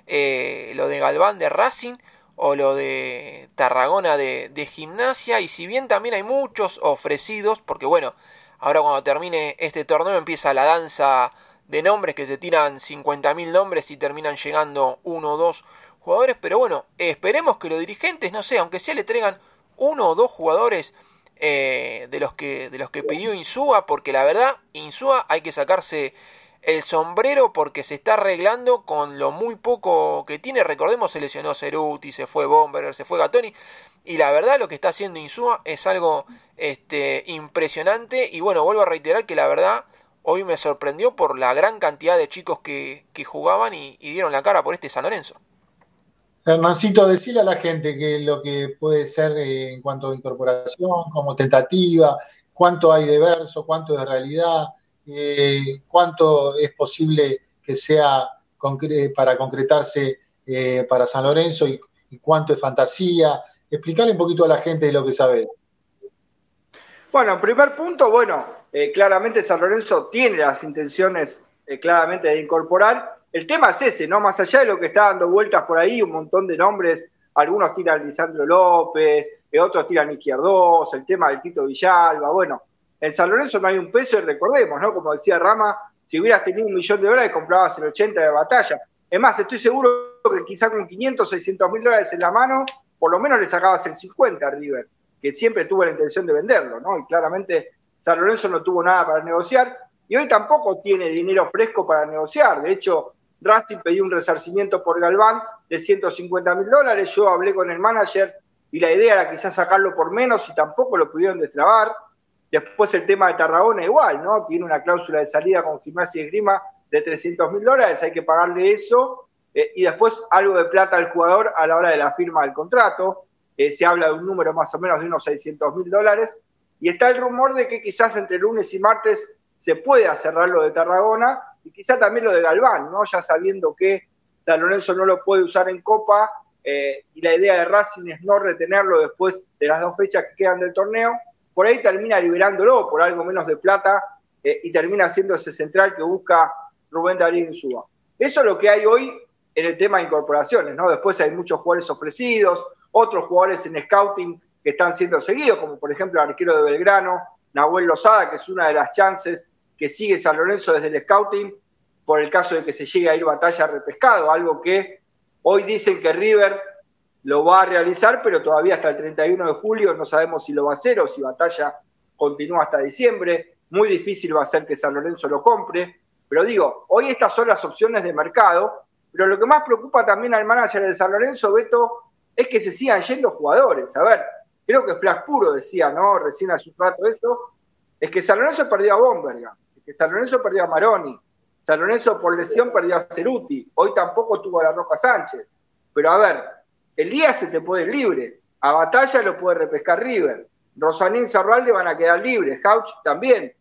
eh, lo de Galván de Racing, o lo de Tarragona de, gimnasia. Y si bien también hay muchos ofrecidos porque bueno ahora cuando termine este torneo empieza la danza de nombres que se tiran 50.000 nombres y terminan llegando uno o dos jugadores. Pero bueno esperemos que los dirigentes no sé aunque sea le traigan uno o dos jugadores eh, de los que de los que pidió Insúa porque la verdad Insúa hay que sacarse el sombrero porque se está arreglando con lo muy poco que tiene. Recordemos, se lesionó Ceruti, se fue Bomber, se fue Gatoni. Y la verdad, lo que está haciendo Insúa es algo este, impresionante. Y bueno, vuelvo a reiterar que la verdad, hoy me sorprendió por la gran cantidad de chicos que, que jugaban y, dieron la cara por este San Lorenzo. Hernancito, decirle a la gente que lo que puede ser eh, en cuanto a incorporación, como tentativa, cuánto hay de verso, cuánto de realidad eh, cuánto es posible que sea para concretarse eh, para San Lorenzo y, cuánto es fantasía. Explicarle un poquito a la gente de lo que sabes. Bueno, en primer punto, bueno, eh, claramente San Lorenzo tiene las intenciones claramente de incorporar. El tema es ese, ¿no? Más allá de lo que está dando vueltas por ahí, un montón de nombres, algunos tiran Lisandro López, otros tiran Izquierdos, el tema del Tito Villalba, bueno, en San Lorenzo no hay un peso y recordemos, ¿no? Como decía Rama, si hubieras tenido un millón de dólares comprabas el 80 de batalla. Es más, estoy seguro que quizá con 500, 600 mil dólares en la mano, por lo menos le sacabas el 50 a River, que siempre tuvo la intención de venderlo, ¿no? Y claramente San Lorenzo no tuvo nada para negociar y hoy tampoco tiene dinero fresco para negociar. De hecho, Racing pidió un resarcimiento por Galván de 150 mil dólares. Yo hablé con el manager y la idea era quizás sacarlo por menos y tampoco lo pudieron destrabar. Después el tema de Tarragona igual, ¿no? Tiene una cláusula de salida con gimnasia y grima de 300 mil dólares, hay que pagarle eso. Eh, y después algo de plata al jugador a la hora de la firma del contrato. Eh, se habla de un número más o menos de unos 600 mil dólares. y está el rumor de que quizás entre lunes y martes se pueda cerrar lo de Tarragona y quizá también lo de Galván, ¿no? Ya sabiendo que San Lorenzo no lo puede usar en Copa eh, y la idea de Racing es no retenerlo después de las dos fechas que quedan del torneo, por ahí termina liberándolo por algo menos de plata eh, y termina siendo ese central que busca Rubén Darío Suba. Eso es lo que hay hoy en el tema de incorporaciones, ¿no? Después hay muchos jugadores ofrecidos, otros jugadores en scouting que están siendo seguidos, como por ejemplo el arquero de Belgrano, Nahuel Lozada, que es una de las chances que sigue San Lorenzo desde el scouting, por el caso de que se llegue a ir batalla repescado, algo que hoy dicen que River lo va a realizar, pero todavía hasta el 31 de julio no sabemos si lo va a hacer o si batalla continúa hasta diciembre. Muy difícil va a ser que San Lorenzo lo compre. Pero digo, hoy estas son las opciones de mercado, pero lo que más preocupa también al manager de San Lorenzo, Beto, es que se sigan yendo jugadores. A ver, creo que Flash Puro decía, ¿no? Recién hace un rato esto, es que San Lorenzo perdió a Bomberga, es que San Lorenzo perdió a Maroni, San Lorenzo por lesión perdió a Ceruti, hoy tampoco tuvo a la Roca Sánchez. Pero a ver, Elías se te puede ir libre, a Batalla lo puede repescar River, Rosanín Zarralde van a quedar libres, Couch también.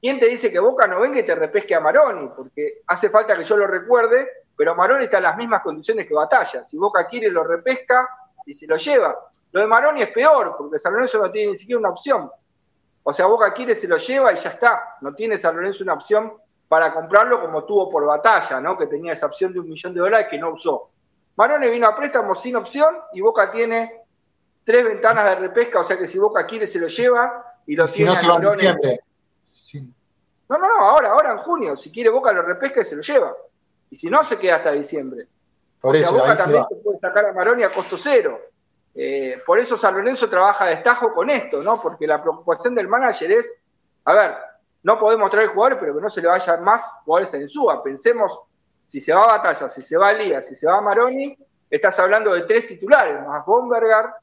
¿Quién te dice que Boca no venga y te repesque a Maroni? Porque hace falta que yo lo recuerde, pero Maroni está en las mismas condiciones que Batalla. Si Boca quiere, lo repesca y se lo lleva. Lo de Maroni es peor, porque San Lorenzo no tiene ni siquiera una opción. O sea, Boca quiere, se lo lleva y ya está. No tiene San Lorenzo una opción para comprarlo como tuvo por batalla, ¿no? Que tenía esa opción de un millón de dólares que no usó. Maroni vino a préstamo sin opción y Boca tiene tres ventanas de repesca, o sea que si Boca quiere se lo lleva y lo tiene no Maroni. No, no, no, ahora, ahora en junio. Si quiere Boca lo repesca y se lo lleva. Y si no, se queda hasta diciembre. Por eso, Boca también se, puede sacar a Maroni a costo cero. Eh, por eso San Lorenzo trabaja de estajo con esto, ¿no? Porque la preocupación del manager es, a ver, no podemos traer jugadores, pero que no se le vayan más jugadores en suba. Pensemos, si se va a Batalla, si se va a Lía, si se va a Maroni, estás hablando de tres titulares, más Bombergar,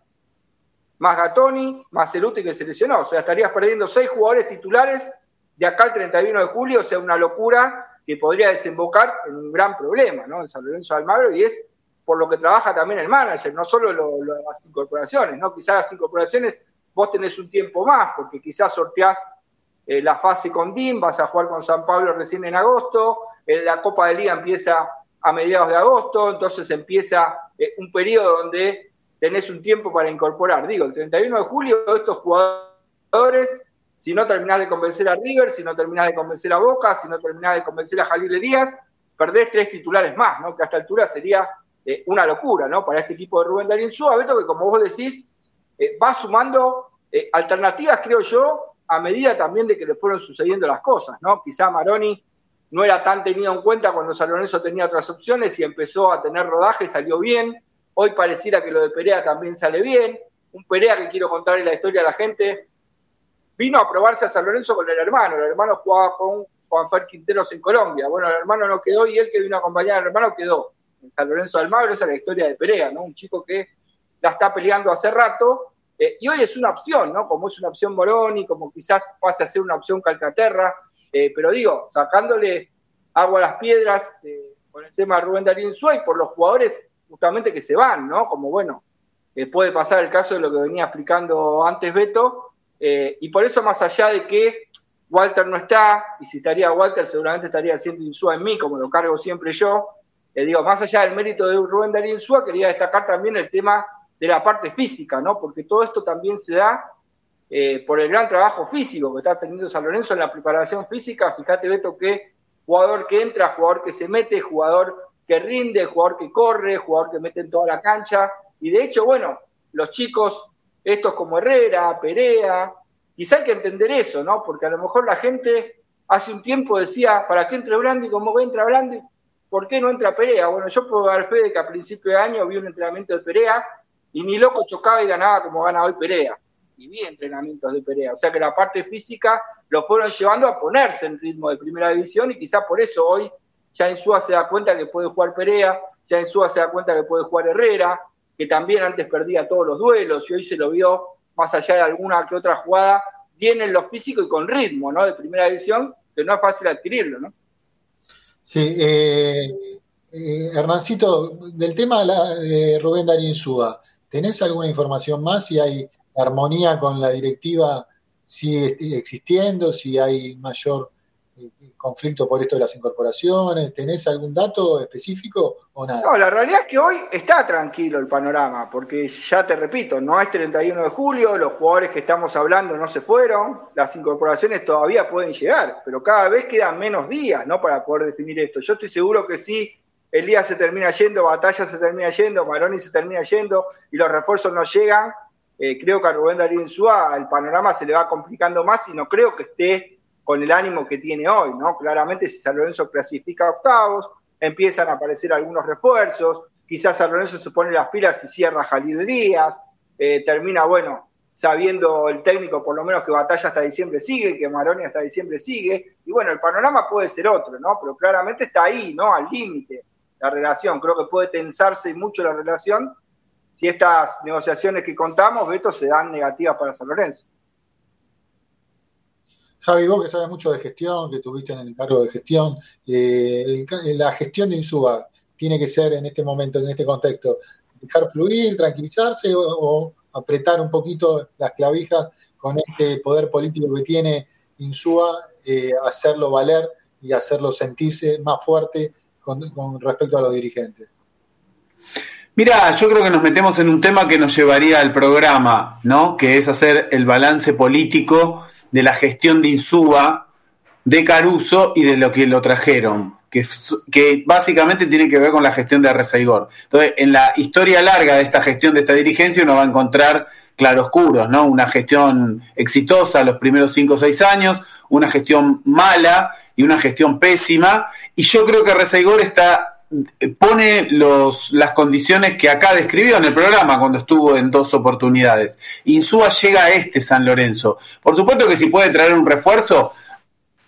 más Gatoni, más Celuti que se lesionó. O sea, estarías perdiendo seis jugadores titulares de acá al 31 de julio, o sea, una locura que podría desembocar en un gran problema, ¿no? En San Lorenzo de Almagro, y es por lo que trabaja también el manager, no solo las incorporaciones, ¿no? Quizás las incorporaciones vos tenés un tiempo más, porque quizás sorteás eh, la fase con DIM, vas a jugar con San Pablo recién en agosto, la Copa de Liga empieza a mediados de agosto, entonces empieza eh, un periodo donde tenés un tiempo para incorporar. Digo, el 31 de julio estos jugadores si no terminás de convencer a River, si no terminás de convencer a Boca, si no terminás de convencer a Jalil Díaz, perdés tres titulares más, ¿no? Que a esta altura sería eh, una locura, ¿no? Para este equipo de Rubén Darín Beto, que como vos decís, eh, va sumando alternativas, creo yo, a medida también de que le fueron sucediendo las cosas, ¿no? Quizá Maroni no era tan tenido en cuenta cuando San Lorenzo tenía otras opciones y empezó a tener rodaje, salió bien. Hoy pareciera que lo de Perea también sale bien. Un Perea que quiero contarle la historia a la gente, vino a probarse a San Lorenzo con el hermano. El hermano jugaba con Juan Fer Quinteros en Colombia. Bueno, el hermano no quedó y él que vino a acompañar al hermano quedó. En San Lorenzo de Almagro, esa es la historia de Perea, ¿no? Un chico que la está peleando hace rato eh, y hoy es una opción, ¿no? Como es una opción Moroni, como quizás pase a ser una opción Calcaterra, eh, pero digo, sacándole agua a las piedras eh, con el tema de Rubén Darín Suárez por los jugadores justamente que se van, ¿no? Como bueno, puede pasar el caso de lo que venía explicando antes Beto, eh, y por eso, más allá de que Walter no está, y si estaría Walter, seguramente estaría haciendo Insúa en mí, como lo cargo siempre yo. Le digo, más allá del mérito de Rubén Darío Insúa, quería destacar también el tema de la parte física, ¿no? Porque todo esto también se da eh, por el gran trabajo físico que está teniendo San Lorenzo en la preparación física. Fíjate, Beto, que jugador que entra, jugador que se mete, jugador que rinde, jugador que corre, jugador que mete en toda la cancha. Y de hecho, bueno, los chicos estos como Herrera, Perea, quizá hay que entender eso, ¿no? Porque a lo mejor la gente hace un tiempo decía, ¿para qué entra Blandi? ¿Cómo entra Blandi? ¿Por qué no entra Perea? Bueno, yo puedo dar fe de que a principio de año vi un entrenamiento de Perea y ni loco chocaba y ganaba como gana hoy Perea. Y vi entrenamientos de Perea. O sea que la parte física lo fueron llevando a ponerse en ritmo de primera división y quizá por eso hoy ya Insúa se da cuenta que puede jugar Perea, ya Insúa se da cuenta que puede jugar Herrera, que también antes perdía todos los duelos y hoy se lo vio, más allá de alguna que otra jugada, bien en lo físico y con ritmo, ¿no? De primera división, que no es fácil adquirirlo, ¿no? Sí, eh, eh, Hernancito, del tema de Rubén Darín Súa, ¿tenés alguna información más si hay armonía con la directiva sigue existiendo, si hay mayor conflicto por esto de las incorporaciones? ¿Tenés algún dato específico o nada? No, la realidad es que hoy está tranquilo el panorama, porque ya te repito, no es 31 de julio, los jugadores que estamos hablando no se fueron, las incorporaciones todavía pueden llegar, pero cada vez quedan menos días, ¿no? Para poder definir esto. Yo estoy seguro que sí, Elías se termina yendo, Batalla se termina yendo, Maroni se termina yendo y los refuerzos no llegan. Eh, creo que a Rubén Darío Insúa el panorama se le va complicando más y no creo que esté con el ánimo que tiene hoy, ¿no? Claramente si San Lorenzo clasifica octavos, empiezan a aparecer algunos refuerzos, quizás San Lorenzo se pone las pilas y cierra Jalil Díaz, eh, termina, bueno, sabiendo el técnico por lo menos que Batalla hasta diciembre sigue, que Maroni hasta diciembre sigue, y bueno, el panorama puede ser otro, ¿no? Pero claramente está ahí, ¿no? Al límite la relación, creo que puede tensarse mucho la relación si estas negociaciones que contamos, Beto, se dan negativas para San Lorenzo. Javi, vos que sabes mucho de gestión, que tuviste en el cargo de gestión, eh, la gestión de Insúa tiene que ser en este momento, en este contexto, dejar fluir, tranquilizarse o, apretar un poquito las clavijas con este poder político que tiene Insúa, eh, hacerlo valer y hacerlo sentirse más fuerte con, con respecto a los dirigentes. Mira, yo creo que nos metemos en un tema que nos llevaría al programa, ¿no? Que es hacer el balance político de la gestión de Insúa, de Caruso y de lo que lo trajeron, que, que básicamente tiene que ver con la gestión de Arrezaigor. Entonces, en la historia larga de esta gestión de esta dirigencia uno va a encontrar claroscuros, ¿no? Una gestión exitosa los primeros cinco o seis años, una gestión mala y una gestión pésima. Y yo creo que Arrezaigor está pone las condiciones que acá describió en el programa cuando estuvo en dos oportunidades. Insúa llega a este San Lorenzo. Por supuesto que si puede traer un refuerzo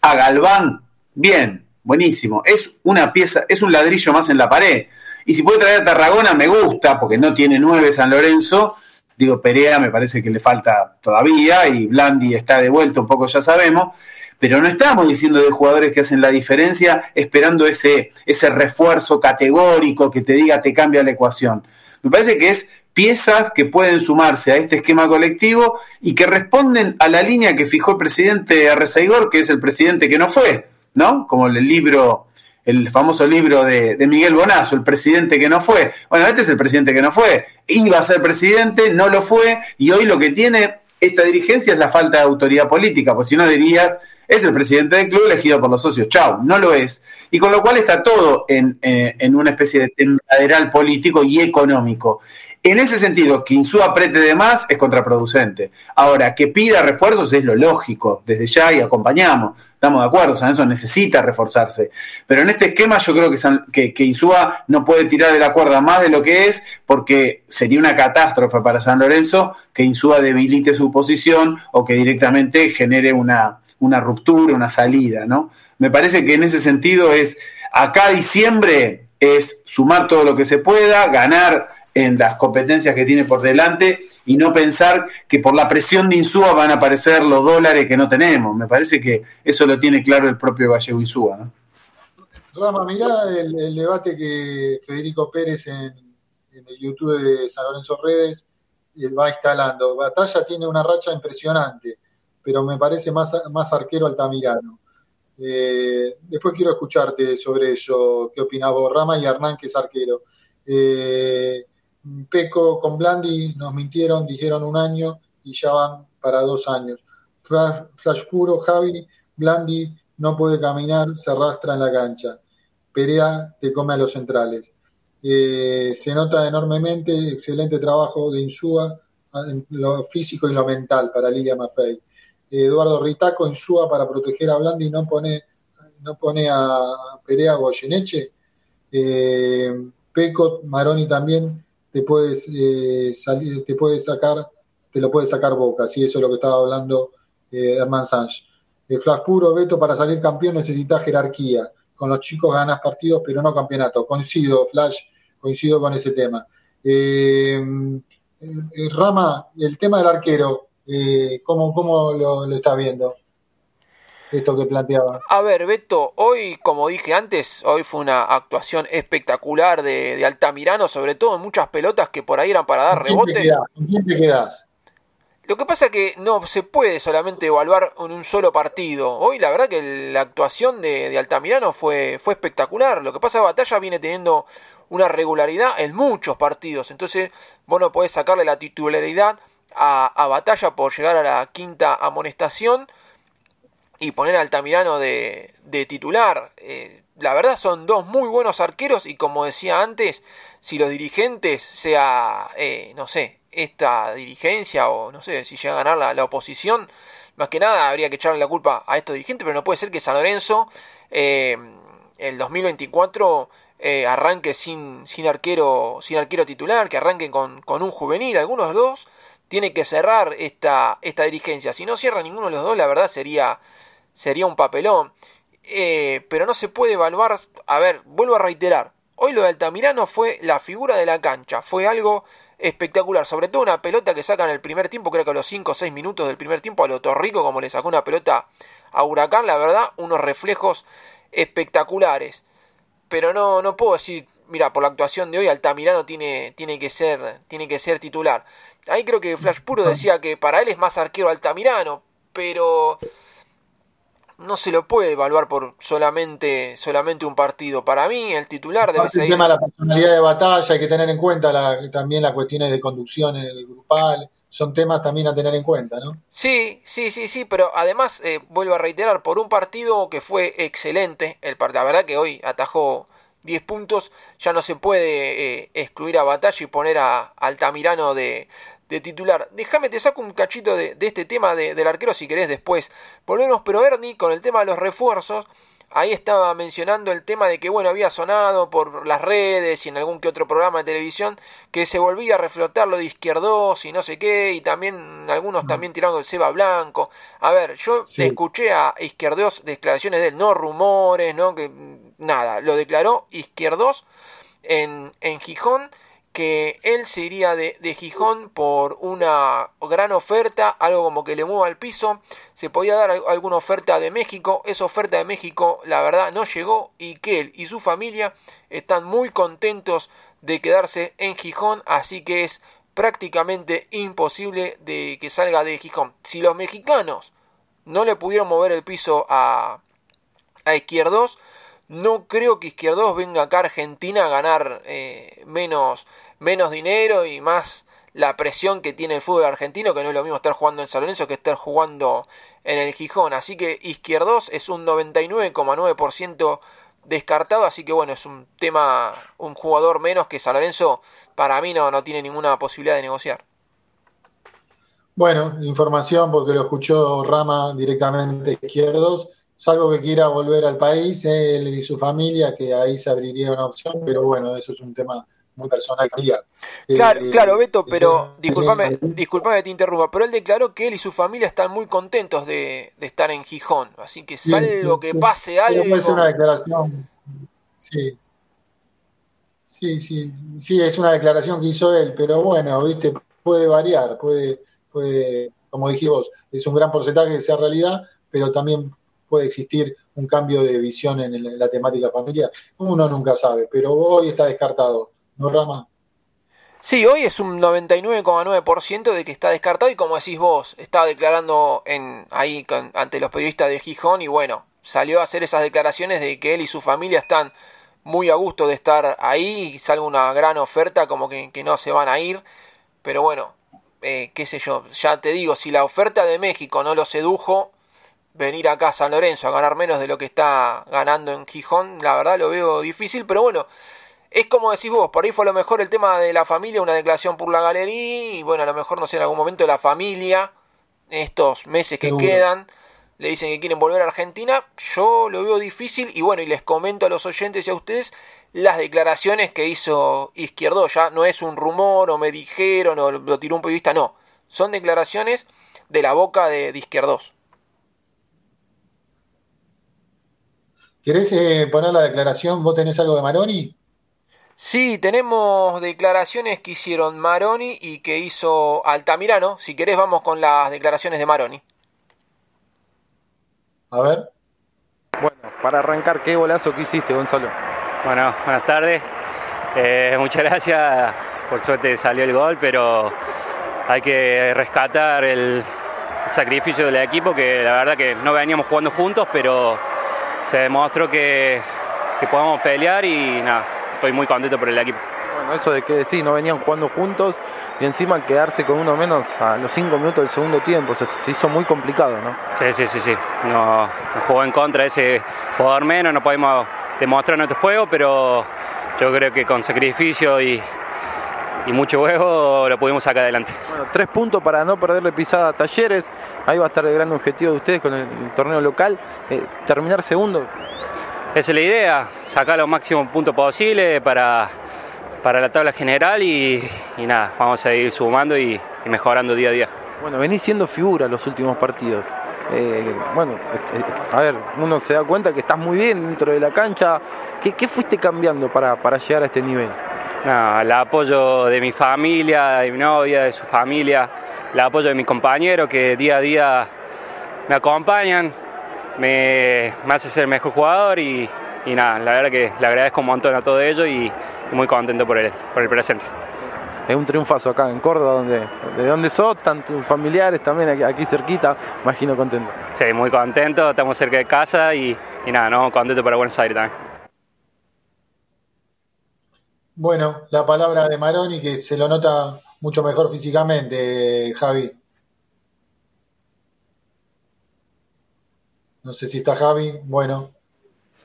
a Galván, bien, buenísimo. Es una pieza, es un ladrillo más en la pared. Y si puede traer a Tarragona, me gusta, porque no tiene nueve San Lorenzo. Digo, Perea me parece que le falta todavía y Blandi está de vuelta, un poco ya sabemos pero no estamos diciendo de jugadores que hacen la diferencia esperando ese, ese refuerzo categórico que te diga te cambia la ecuación. Me parece que es piezas que pueden sumarse a este esquema colectivo y que responden a la línea que fijó el presidente Arrezaigor, que es el presidente que no fue, ¿no? Como el libro, el famoso libro de, de, Miguel Bonazo, el presidente que no fue. Bueno, este es el presidente que no fue. Iba a ser presidente, no lo fue, y hoy lo que tiene esta dirigencia es la falta de autoridad política, pues si no dirías es el presidente del club elegido por los socios. Chau, no lo es. Y con lo cual está todo en, eh, en una especie de tembladeral político y económico. En ese sentido, que Insúa apriete de más es contraproducente. Ahora, que pida refuerzos es lo lógico, desde ya y acompañamos. Estamos de acuerdo, San Lorenzo necesita reforzarse. Pero en este esquema yo creo que, que, Insúa no puede tirar de la cuerda más de lo que es, porque sería una catástrofe para San Lorenzo que Insúa debilite su posición o que directamente genere una, una ruptura, una salida, ¿no? Me parece que en ese sentido es, acá diciembre es sumar todo lo que se pueda, ganar en las competencias que tiene por delante y no pensar que por la presión de Insúa van a aparecer los dólares que no tenemos. Me parece que eso lo tiene claro el propio Gallego Insúa, ¿no? Rama, mirá el, debate que Federico Pérez en, en, el YouTube de San Lorenzo Redes eh, va instalando. Batalla tiene una racha impresionante pero me parece más, más arquero Altamirano. Eh, después quiero escucharte sobre eso, qué opinás vos, Rama y Hernán, que es arquero. Eh, Peco con nos mintieron, dijeron un año y ya van para dos años. Flash, puro, Javi, Blandi no puede caminar, se arrastra en la cancha. Perea te come a los centrales. Eh, se nota enormemente, excelente trabajo de Insúa en lo físico y lo mental para Lidia Maffei. Eduardo Ritaco en Shua para proteger a Blandi y no pone, no pone a Perea Goyeneche. Eh, Peco, Maroni también te puedes eh, salir, te puede sacar, te lo puede sacar Boca, sí, eso es lo que estaba hablando eh, Herman. Eh, Flash puro, Beto, para salir campeón necesita jerarquía. Con los chicos ganas partidos, pero no campeonato. Coincido, Flash, coincido con ese tema. Eh Rama, el tema del arquero, eh, ¿cómo, cómo lo, lo está viendo? esto que planteaba. A ver, Beto, hoy, como dije antes, hoy fue una actuación espectacular de, de Altamirano, sobre todo en muchas pelotas que por ahí eran para dar rebote. ¿Con quién te quedás? lo que pasa es que no se puede solamente evaluar en un solo partido. Hoy la verdad que la actuación de, Altamirano fue, fue espectacular. Lo que pasa es que Batalla viene teniendo una regularidad en muchos partidos. Entonces vos no podés sacarle la titularidad a, Batalla por llegar a la quinta amonestación y poner a Altamirano de, de titular. Eh, la verdad son dos muy buenos arqueros y como decía antes, si los dirigentes, sea, eh, no sé, esta dirigencia o no sé si llega a ganar la, oposición, más que nada habría que echarle la culpa a estos dirigentes, pero no puede ser que San Lorenzo eh, el 2024 eh, arranque sin, sin, arquero, sin arquero titular, que arranquen con, con un juvenil, algunos dos, tiene que cerrar esta, esta dirigencia. Si no cierra ninguno de los dos, la verdad sería, sería un papelón. Eh, pero no se puede evaluar, a ver, vuelvo a reiterar, hoy lo de Altamirano fue la figura de la cancha, fue algo espectacular. Sobre todo una pelota que saca en el primer tiempo, creo que a los 5 o 6 minutos del primer tiempo, a lo Torrico, como le sacó una pelota a Huracán, la verdad, unos reflejos espectaculares. Pero no, no puedo decir, mira, por la actuación de hoy, Altamirano tiene, tiene, que ser, tiene que ser titular. Ahí creo que Flash Puro decía que para él es más arquero Altamirano, pero no se lo puede evaluar por solamente, solamente un partido. Para mí, el titular debe ser. El tema de la personalidad de batalla, hay que tener en cuenta también las cuestiones de conducción grupal, son temas también a tener en cuenta, ¿no? Sí, sí, sí, sí, pero además, eh, vuelvo a reiterar, por un partido que fue excelente, el la verdad que hoy atajó 10 puntos, ya no se puede eh, excluir a Batalla y poner a Altamirano de, de titular. Déjame, te saco un cachito de, este tema del arquero si querés después. Volvemos, pero Ernie, con el tema de los refuerzos, ahí estaba mencionando el tema de que, bueno, había sonado por las redes y en algún que otro programa de televisión que se volvía a reflotar lo de izquierdos y no sé qué, y también algunos también tirando el Seba Blanco. A ver, yo escuché a Izquierdos declaraciones de él, no rumores, no que nada, lo declaró Izquierdos en, en Gijón que él se iría de, Gijón por una gran oferta, algo como que le mueva al piso, se podía dar alguna oferta de México, esa oferta de México la verdad no llegó y que él y su familia están muy contentos de quedarse en Gijón, así que es prácticamente imposible de que salga de Gijón. Si los mexicanos no le pudieron mover el piso a, a Izquierdos, no creo que Izquierdos venga acá a Argentina a ganar eh, menos, menos dinero y más la presión que tiene el fútbol argentino, que no es lo mismo estar jugando en San Lorenzo que estar jugando en el Gijón. Así que Izquierdos es un 99,9% descartado, así que bueno, es un tema, un jugador menos que San Lorenzo para mí no, no tiene ninguna posibilidad de negociar. Bueno, información porque lo escuchó Rama directamente Izquierdos salvo que quiera volver al país, él y su familia, que ahí se abriría una opción, pero bueno, eso es un tema muy personal familiar. Claro, eh, claro, Beto, pero discúlpame, discúlpame que te interrumpa, pero él declaró que él y su familia están muy contentos de, estar en Gijón, así que salvo que pase algo... Puede ser una declaración, sí. Sí, sí, sí, es una declaración que hizo él, pero bueno, viste, puede variar, puede, puede, como dijimos, es un gran porcentaje que sea realidad, pero también puede existir un cambio de visión en la temática familiar. Uno nunca sabe, pero hoy está descartado, ¿no, Rama? Sí, hoy es un 99,9% de que está descartado y como decís vos, estaba declarando en, ahí ante los periodistas de Gijón y bueno, salió a hacer esas declaraciones de que él y su familia están muy a gusto de estar ahí y salga una gran oferta como que, no se van a ir, pero bueno, eh, qué sé yo, ya te digo, si la oferta de México no lo sedujo, venir acá a San Lorenzo a ganar menos de lo que está ganando en Gijón, la verdad lo veo difícil, pero bueno, es como decís vos, por ahí fue a lo mejor el tema de la familia, una declaración por la galería, y bueno, a lo mejor no sé, en algún momento la familia, estos meses que quedan, le dicen que quieren volver a Argentina, yo lo veo difícil, y bueno, y les comento a los oyentes y a ustedes las declaraciones que hizo Izquierdo, ya no es un rumor, o me dijeron, o lo tiró un periodista, no, son declaraciones de la boca de, de Izquierdos. ¿Querés eh, poner la declaración? ¿Vos tenés algo de Maroni? Sí, tenemos declaraciones que hicieron Maroni y que hizo Altamirano. Si querés, vamos con las declaraciones de Maroni. A ver. Bueno, para arrancar, ¿qué golazo que hiciste, Gonzalo? Bueno, buenas tardes. Eh, muchas gracias. Por suerte salió el gol, pero hay que rescatar el sacrificio del equipo, que la verdad que no veníamos jugando juntos, pero se demostró que, que podemos pelear y nada, estoy muy contento por el equipo. Bueno, eso de que sí, no venían jugando juntos y encima quedarse con uno menos a los cinco minutos del segundo tiempo, se hizo muy complicado, ¿no? Sí, sí, sí, sí. No, nos jugó en contra ese jugador menos, no podemos demostrar nuestro juego, pero yo creo que con sacrificio y, y mucho huevo lo pudimos sacar adelante. Bueno, tres puntos para no perderle pisada a Talleres. Ahí va a estar el gran objetivo de ustedes con el, torneo local. Eh, terminar segundo. Esa es la idea, sacar los máximos puntos posibles para, para la tabla general y, nada, vamos a ir sumando y, mejorando día a día. Bueno, venís siendo figura los últimos partidos. Eh, bueno, eh, a ver, uno se da cuenta que estás muy bien dentro de la cancha. ¿Qué, fuiste cambiando para, para llegar a este nivel? No, el apoyo de mi familia, de mi novia, de su familia, el apoyo de mis compañeros que día a día me acompañan, me, hace ser mejor jugador y, nada, la verdad que le agradezco un montón a todo ello y, muy contento por el, por el presente. Es un triunfazo acá en Córdoba, donde, de donde sos, tantos familiares también aquí, aquí, cerquita, imagino contento. Sí, muy contento, estamos cerca de casa y, y nada, no, contento para Buenos Aires también. Bueno, la palabra de Maroni que se lo nota mucho mejor físicamente, Javi. No sé si está Javi. Bueno.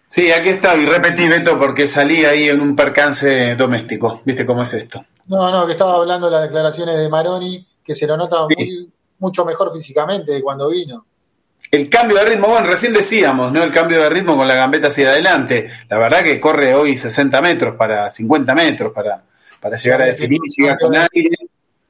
Sí, aquí está. Y repetí, Beto, porque salí ahí en un percance doméstico. ¿Viste cómo es esto? No, no, que estaba hablando de las declaraciones de Maroni, que se lo nota mucho mejor físicamente de cuando vino. El cambio de ritmo, bueno, recién decíamos, ¿no? El cambio de ritmo con la gambeta hacia adelante. La verdad que corre hoy 60 metros para 50 metros para, para llegar a definir con aire.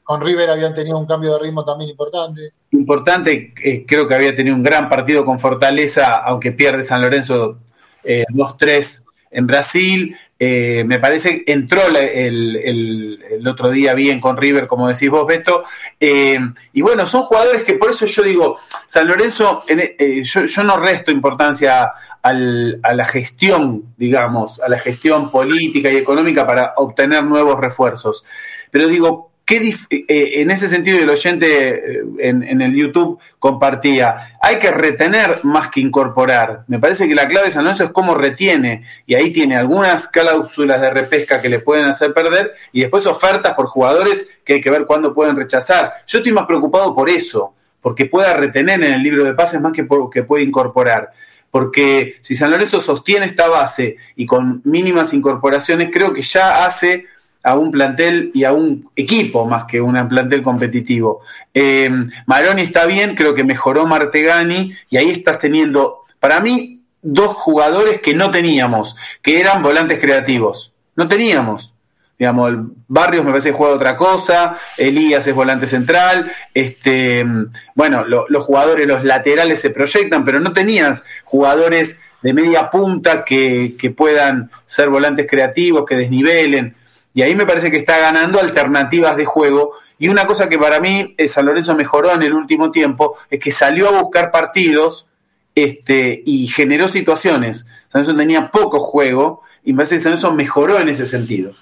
Con River habían tenido un cambio de ritmo también importante. Importante, eh, creo que había tenido un gran partido con Fortaleza, aunque pierde San Lorenzo eh, 2-3 en Brasil. Eh, me parece entró el, otro día bien con River, como decís vos, Beto. Eh, y bueno, son jugadores que por eso yo digo, San Lorenzo, eh, yo, no resto importancia a la gestión, digamos, a la gestión política y económica para obtener nuevos refuerzos. Pero digo, ¿Qué eh, en ese sentido, el oyente eh, en, el YouTube compartía, hay que retener más que incorporar. Me parece que la clave de San Lorenzo es cómo retiene, y ahí tiene algunas cláusulas de repesca que le pueden hacer perder, y después ofertas por jugadores que hay que ver cuándo pueden rechazar. Yo estoy más preocupado por eso, porque pueda retener en el libro de pases más que, que puede incorporar. Porque si San Lorenzo sostiene esta base y con mínimas incorporaciones, creo que ya hace a un plantel y a un equipo más que un plantel competitivo. Eh, Maroni está bien, creo que mejoró Martegani y ahí estás teniendo, para mí, dos jugadores que no teníamos, que eran volantes creativos. No teníamos. Digamos, el Barrios me parece que juega otra cosa, Elías es volante central, este, bueno, los jugadores, los laterales se proyectan, pero no tenías jugadores de media punta que, que puedan ser volantes creativos, que desnivelen. Y ahí me parece que está ganando alternativas de juego. Y una cosa que para mí eh, San Lorenzo mejoró en el último tiempo es que salió a buscar partidos este, y generó situaciones. San Lorenzo tenía poco juego y me parece que San Lorenzo mejoró en ese sentido.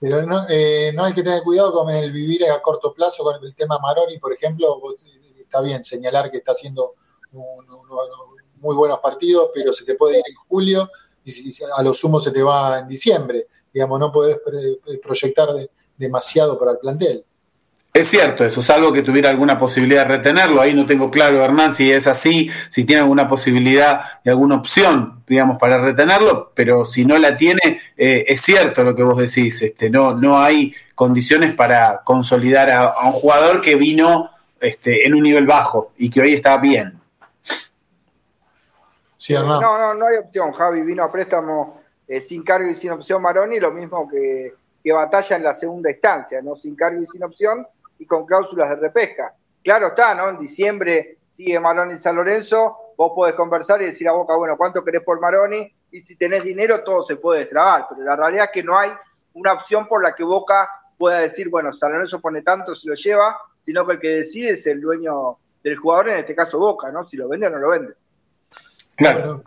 Pero no, eh, no hay que tener cuidado con el vivir a corto plazo con el tema Maroni, por ejemplo. Está bien señalar que está haciendo muy buenos partidos, pero se te puede ir en julio y a lo sumo se te va en diciembre digamos, no podés proyectar demasiado para el plantel. Es cierto, eso, salvo que tuviera alguna posibilidad de retenerlo. Ahí no tengo claro, Hernán, si es así, si tiene alguna posibilidad y alguna opción, digamos, para retenerlo, pero si no la tiene, eh, es cierto lo que vos decís, este, no, no hay condiciones para consolidar a, un jugador que vino este, en un nivel bajo y que hoy está bien. Sí, no, no, no hay opción, Javi, vino a préstamo eh, sin cargo y sin opción Maroni, lo mismo que, que batalla en la segunda instancia, ¿no? Sin cargo y sin opción y con cláusulas de repesca. Claro está, ¿no? En diciembre sigue Maroni en San Lorenzo, vos podés conversar y decir a Boca, bueno, ¿cuánto querés por Maroni? Y si tenés dinero, todo se puede destrabar, pero la realidad es que no hay una opción por la que Boca pueda decir, bueno, San Lorenzo pone tanto, se lo lleva, sino que el que decide es el dueño del jugador, en este caso Boca, ¿no? Si lo vende o no lo vende. Claro.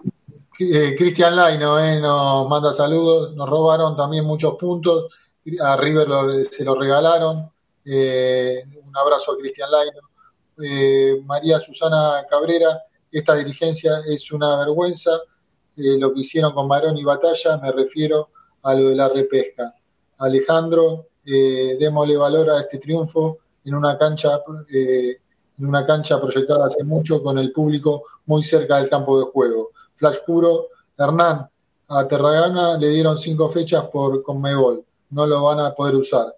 Eh, Cristian Laino eh, nos manda saludos, nos robaron también muchos puntos, a River se lo regalaron, un abrazo a Cristian Laino. María Susana Cabrera, esta dirigencia es una vergüenza. lo que hicieron con Marón y Batalla, me refiero a lo de la repesca. Alejandro, démosle valor a este triunfo en una cancha en una cancha proyectada hace mucho con el público muy cerca del campo de juego. Flash puro, Hernán, a Terragana le dieron cinco fechas por Conmebol, no lo van a poder usar.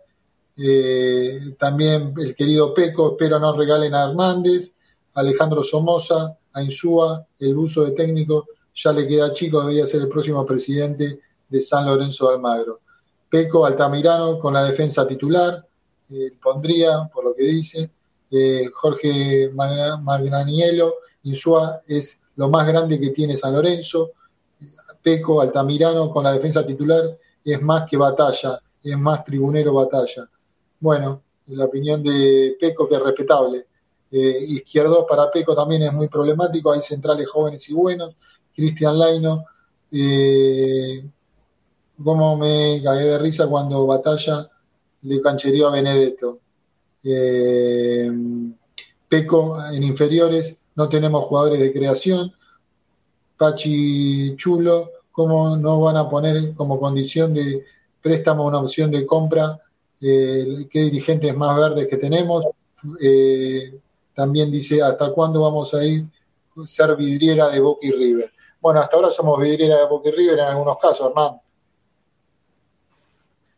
Eh, también el querido Peco, espero no regalen a Hernández, Alejandro Somoza, a Insúa, el uso de técnico ya le queda chico, debería ser el próximo presidente de San Lorenzo de Almagro. Peco, Altamirano con la defensa titular, eh, pondría, por lo que dice, Jorge Magnaniello, Insúa es lo más grande que tiene San Lorenzo, Peco, Altamirano con la defensa titular es más que batalla, es más tribunero batalla. Bueno, la opinión de Peco que es respetable. Eh, izquierdo para Peco también es muy problemático, hay centrales jóvenes y buenos. Cristian Laino, eh, como me cagué de risa cuando Batalla le canchereó a Benedetto. Eh, Peco en inferiores, no tenemos jugadores de creación. Pachi Chulo, ¿cómo no van a poner como condición de préstamo una opción de compra? Eh, ¿Qué dirigentes más verdes que tenemos? Eh, también dice, ¿hasta cuándo vamos a ir ser vidriera de Boca y River? Bueno, hasta ahora somos vidriera de Boca y River en algunos casos, Hernán.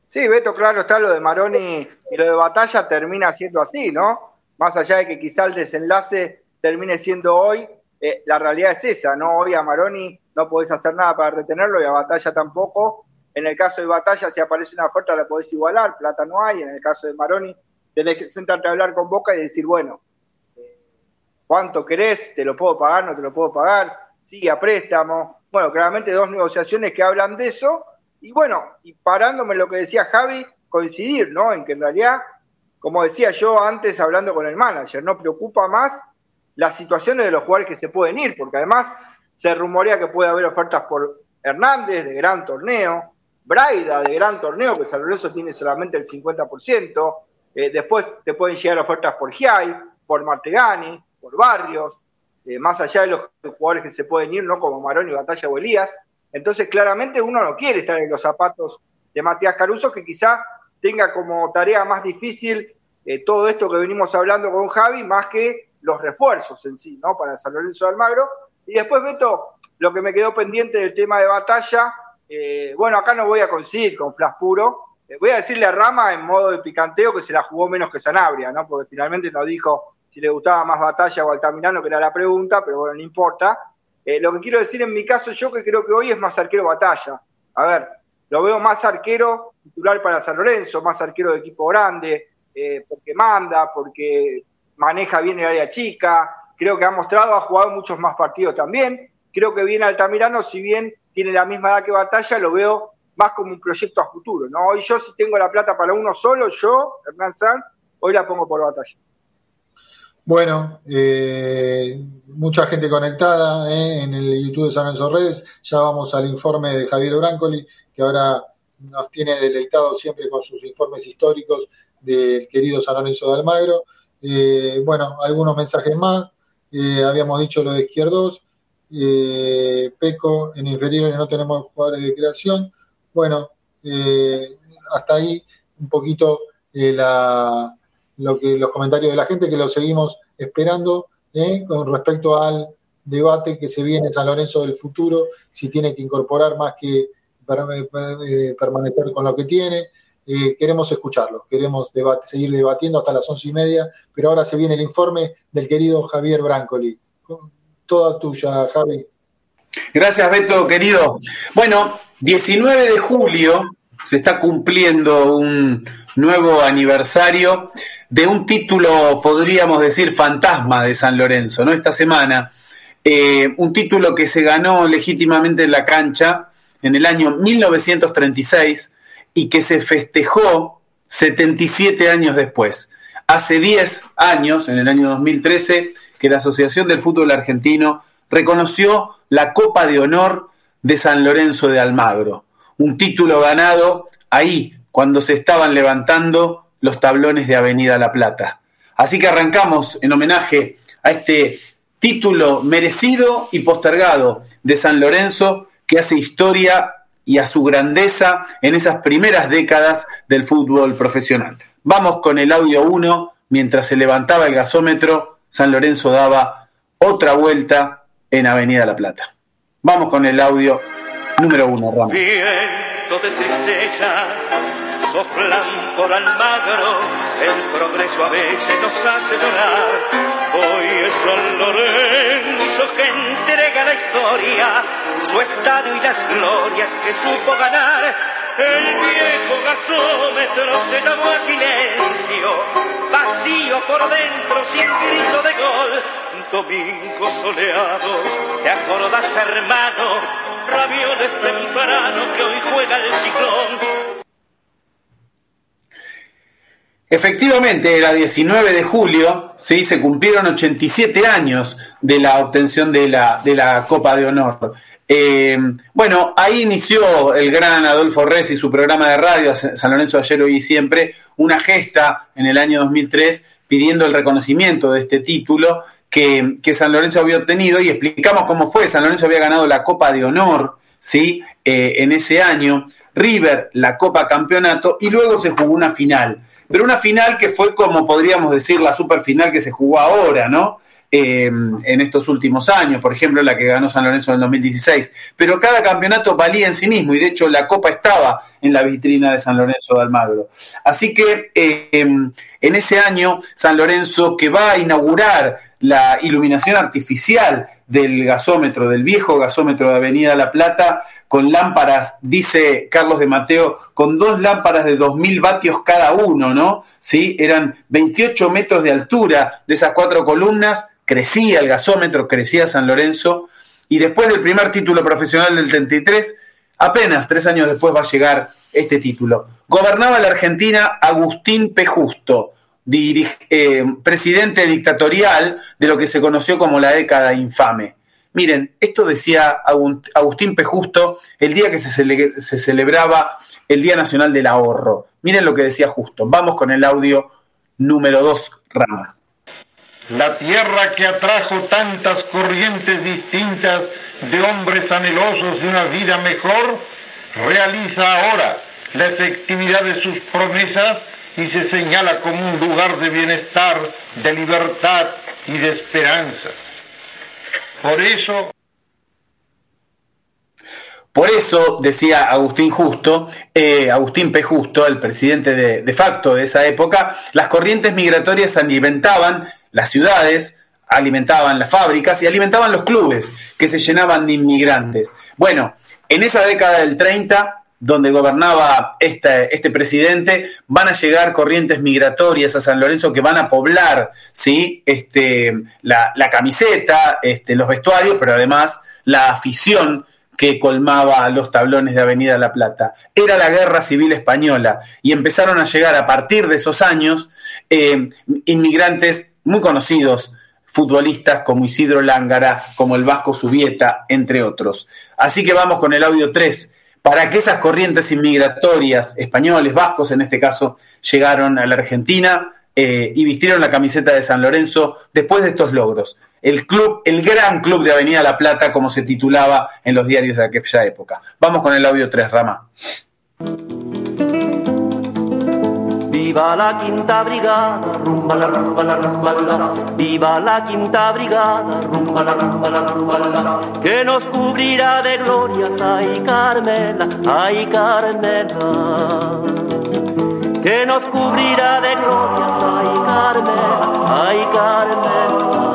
Sí, Beto, claro está lo de Maroni y lo de Batalla termina siendo así, ¿no? Más allá de que quizá el desenlace termine siendo hoy, eh, la realidad es esa, ¿no? Hoy a Maroni no podés hacer nada para retenerlo y a Batalla tampoco. En el caso de Batalla, si aparece una oferta la podés igualar, plata no hay. En el caso de Maroni, tenés que sentarte a hablar con Boca y decir, bueno, eh, ¿cuánto querés? ¿Te lo puedo pagar? ¿No te lo puedo pagar? Sigue a préstamo. Bueno, claramente dos negociaciones que hablan de eso y bueno, y parándome lo que decía Javi, coincidir, ¿no? En que en realidad, como decía yo antes hablando con el manager, no preocupa más las situaciones de los jugadores que se pueden ir, porque además se rumorea que puede haber ofertas por Hernández de gran torneo, Braida de gran torneo, que San Lorenzo tiene solamente el 50%, eh, después te pueden llegar ofertas por Giai, por Martegani, por Barrios, eh, más allá de los jugadores que se pueden ir, ¿no? Como Marón y Batalla o Elías, entonces, claramente uno no quiere estar en los zapatos de Matías Caruso, que quizá tenga como tarea más difícil eh, todo esto que venimos hablando con Javi, más que los refuerzos en sí, ¿no? Para San Lorenzo de Almagro. Y después, Beto, lo que me quedó pendiente del tema de batalla, eh, bueno, acá no voy a coincidir con Flas Puro. Eh, voy a decirle a Rama en modo de picanteo que se la jugó menos que Sanabria, ¿no? Porque finalmente nos dijo si le gustaba más batalla o Altamirano, que era la pregunta, pero bueno, no importa. Eh, lo que quiero decir en mi caso, yo que creo que hoy es más arquero batalla. A ver, lo veo más arquero titular para San Lorenzo, más arquero de equipo grande, porque manda, porque maneja bien el área chica. Creo que ha mostrado, ha jugado muchos más partidos también. Creo que viene Altamirano, si bien tiene la misma edad que Batalla, lo veo más como un proyecto a futuro. ¿no? Hoy yo, si tengo la plata para uno solo, yo, Hernán Sanz, hoy la pongo por Batalla. Bueno, eh, mucha gente conectada eh, en el YouTube de San Lorenzo Redes. Ya vamos al informe de Javier Brancoli, que ahora nos tiene deleitado siempre con sus informes históricos del querido San Lorenzo de Almagro. Eh, bueno, algunos mensajes más. habíamos dicho lo de izquierdos. Peco, en inferiores no tenemos jugadores de creación. Bueno, hasta ahí un poquito la lo que los comentarios de la gente que lo seguimos esperando ¿eh? con respecto al debate que se viene en San Lorenzo del futuro, si tiene que incorporar más que eh, permanecer con lo que tiene. Eh, queremos escucharlo, queremos seguir debatiendo hasta las once y media, pero ahora se viene el informe del querido Javier Brancoli. Toda tuya, Javi. Gracias, Beto, querido. Bueno, 19 de julio se está cumpliendo un nuevo aniversario de un título, podríamos decir, fantasma de San Lorenzo, ¿no? Esta semana, eh, un título que se ganó legítimamente en la cancha en el año 1936 y que se festejó 77 años después. Hace 10 años, en el año 2013, que la Asociación del Fútbol Argentino reconoció la Copa de Honor de San Lorenzo de Almagro, un título ganado ahí, cuando se estaban levantando los tablones de Avenida La Plata. Así que arrancamos en homenaje a este título merecido y postergado de San Lorenzo que hace historia y a su grandeza en esas primeras décadas del fútbol profesional. Vamos con el audio 1, mientras se levantaba el gasómetro, San Lorenzo daba otra vuelta en Avenida La Plata. Vamos con el audio número 1, Ramos. Viento de tristeza, soplan por Almagro, el progreso a veces nos hace. Hoy es San Lorenzo que entrega la historia, su estadio y las glorias que supo ganar. El viejo gasómetro se llamó a silencio, vacío por dentro sin grito de gol. Domingos soleados, te acordás hermano, ravioles temprano que hoy juega el ciclón. Efectivamente, era 19 de julio, ¿sí? se cumplieron 87 años de la obtención de la, de la Copa de Honor. Eh, bueno, ahí inició el gran Adolfo Res y su programa de radio, San Lorenzo ayer, hoy y siempre, una gesta en el año 2003 pidiendo el reconocimiento de este título que, que, San Lorenzo había obtenido y explicamos cómo fue. San Lorenzo había ganado la Copa de Honor ¿sí? Eh, en ese año, River la Copa Campeonato y luego se jugó una final. Pero una final que fue como podríamos decir la super final que se jugó ahora, ¿no? Eh, en estos últimos años, por ejemplo la que ganó San Lorenzo en el 2016. Pero cada campeonato valía en sí mismo y de hecho la copa estaba en la vitrina de San Lorenzo de Almagro. Así que eh, en ese año San Lorenzo que va a inaugurar la iluminación artificial del gasómetro, del viejo gasómetro de Avenida La Plata, con lámparas, dice Carlos de Mateo, con dos lámparas de 2.000 vatios cada uno, ¿no? Sí, eran 28 metros de altura de esas cuatro columnas, crecía el gasómetro, crecía San Lorenzo, y después del primer título profesional del 33, apenas tres años después va a llegar este título. Gobernaba la Argentina Agustín P. Justo, eh, presidente dictatorial de lo que se conoció como la década infame. Miren, esto decía Agustín P. Justo el día que se, se celebraba el Día Nacional del Ahorro. Miren lo que decía Justo. Vamos con el audio número 2, Rama. La tierra que atrajo tantas corrientes distintas de hombres anhelosos de una vida mejor, realiza ahora la efectividad de sus promesas y se señala como un lugar de bienestar, de libertad y de esperanza. Por eso por eso, decía Agustín Justo, eh, Agustín P. Justo, el presidente de, de, facto de esa época, las corrientes migratorias alimentaban las ciudades, alimentaban las fábricas y alimentaban los clubes que se llenaban de inmigrantes. Bueno, en esa década del 30, donde gobernaba este, este presidente, van a llegar corrientes migratorias a San Lorenzo que van a poblar ¿sí? este, la, camiseta, este, los vestuarios, pero además la afición que colmaba los tablones de Avenida La Plata. Era la Guerra Civil Española y empezaron a llegar a partir de esos años eh, inmigrantes muy conocidos, futbolistas como Isidro Lángara, como el Vasco Subieta, entre otros. Así que vamos con el audio 3, para que esas corrientes inmigratorias, españoles, vascos en este caso, llegaron a la Argentina eh, y vistieron la camiseta de San Lorenzo después de estos logros el club, el gran club de Avenida La Plata, como se titulaba en los diarios de aquella época. Vamos con el audio 3, Rama. Viva la quinta brigada, rumba la rumba la rumba la, viva la quinta brigada, rumba la rumba la rumba la, que nos cubrirá de glorias, ay Carmela, ay Carmela, que nos cubrirá de glorias, ay Carmela, ay Carmela.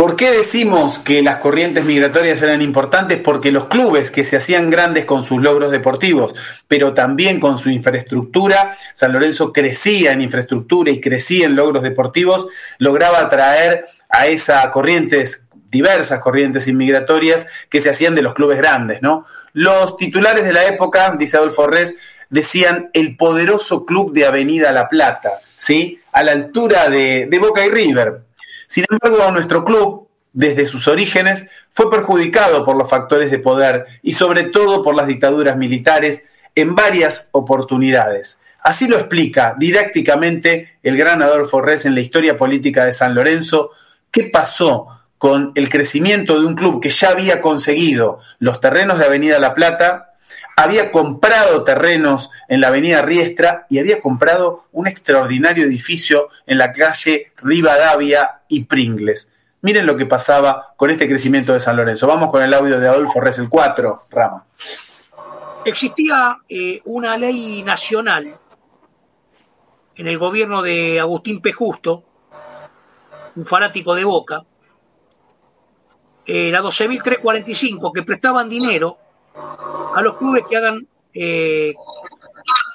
¿Por qué decimos que las corrientes migratorias eran importantes? Porque los clubes que se hacían grandes con sus logros deportivos, pero también con su infraestructura, San Lorenzo crecía en infraestructura y crecía en logros deportivos, lograba atraer a esas corrientes diversas corrientes inmigratorias que se hacían de los clubes grandes, ¿no? Los titulares de la época, dice Adolfo Res, decían el poderoso club de Avenida La Plata, ¿sí? A la altura de Boca y River, sin embargo, nuestro club, desde sus orígenes, fue perjudicado por los factores de poder y sobre todo por las dictaduras militares en varias oportunidades. Así lo explica didácticamente el gran Adolfo Res en la historia política de San Lorenzo, qué pasó con el crecimiento de un club que ya había conseguido los terrenos de Avenida La Plata, había comprado terrenos en la Avenida Riestra y había comprado un extraordinario edificio en la calle Rivadavia y Pringles. Miren lo que pasaba con este crecimiento de San Lorenzo. Vamos con el audio de Adolfo Res, el 4, Rama. Existía eh, una ley nacional en el gobierno de Agustín P. Justo, un fanático de Boca, eh, la 12.345, que prestaban dinero a los clubes que hagan eh,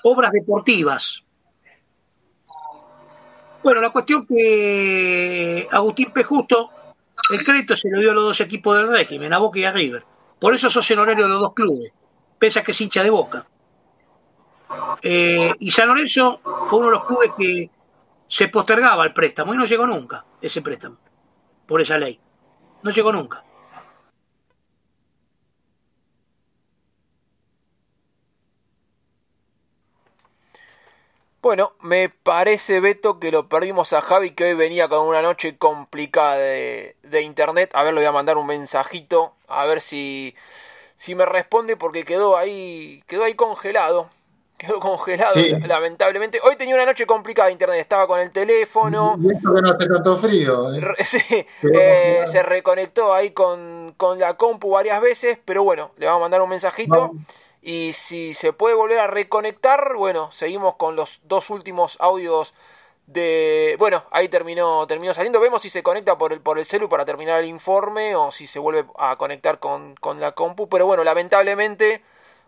obras deportivas. Bueno, la cuestión que Agustín P. Justo, el crédito se lo dio a los dos equipos del régimen, a Boca y a River. Por eso sos el de los dos clubes, pese a que es hincha de Boca. Eh, y San Lorenzo fue uno de los clubes que se postergaba el préstamo y no llegó nunca ese préstamo, por esa ley. No llegó nunca. Bueno, me parece, Beto, que lo perdimos a Javi, que hoy venía con una noche complicada de, internet. A ver, le voy a mandar un mensajito, a ver si, si me responde, porque quedó ahí, quedó ahí congelado. Quedó congelado, lamentablemente. Hoy tenía una noche complicada de internet, estaba con el teléfono. Y esto que no hace tanto frío. ¿eh? Sí, eh, se reconectó ahí con, con, la compu varias veces, pero bueno, le vamos a mandar un mensajito. Y si se puede volver a reconectar, bueno, seguimos con los dos últimos audios de... Bueno, ahí terminó, terminó saliendo. Vemos si se conecta por el, por el celu para terminar el informe o si se vuelve a conectar con, con la compu. Pero bueno, lamentablemente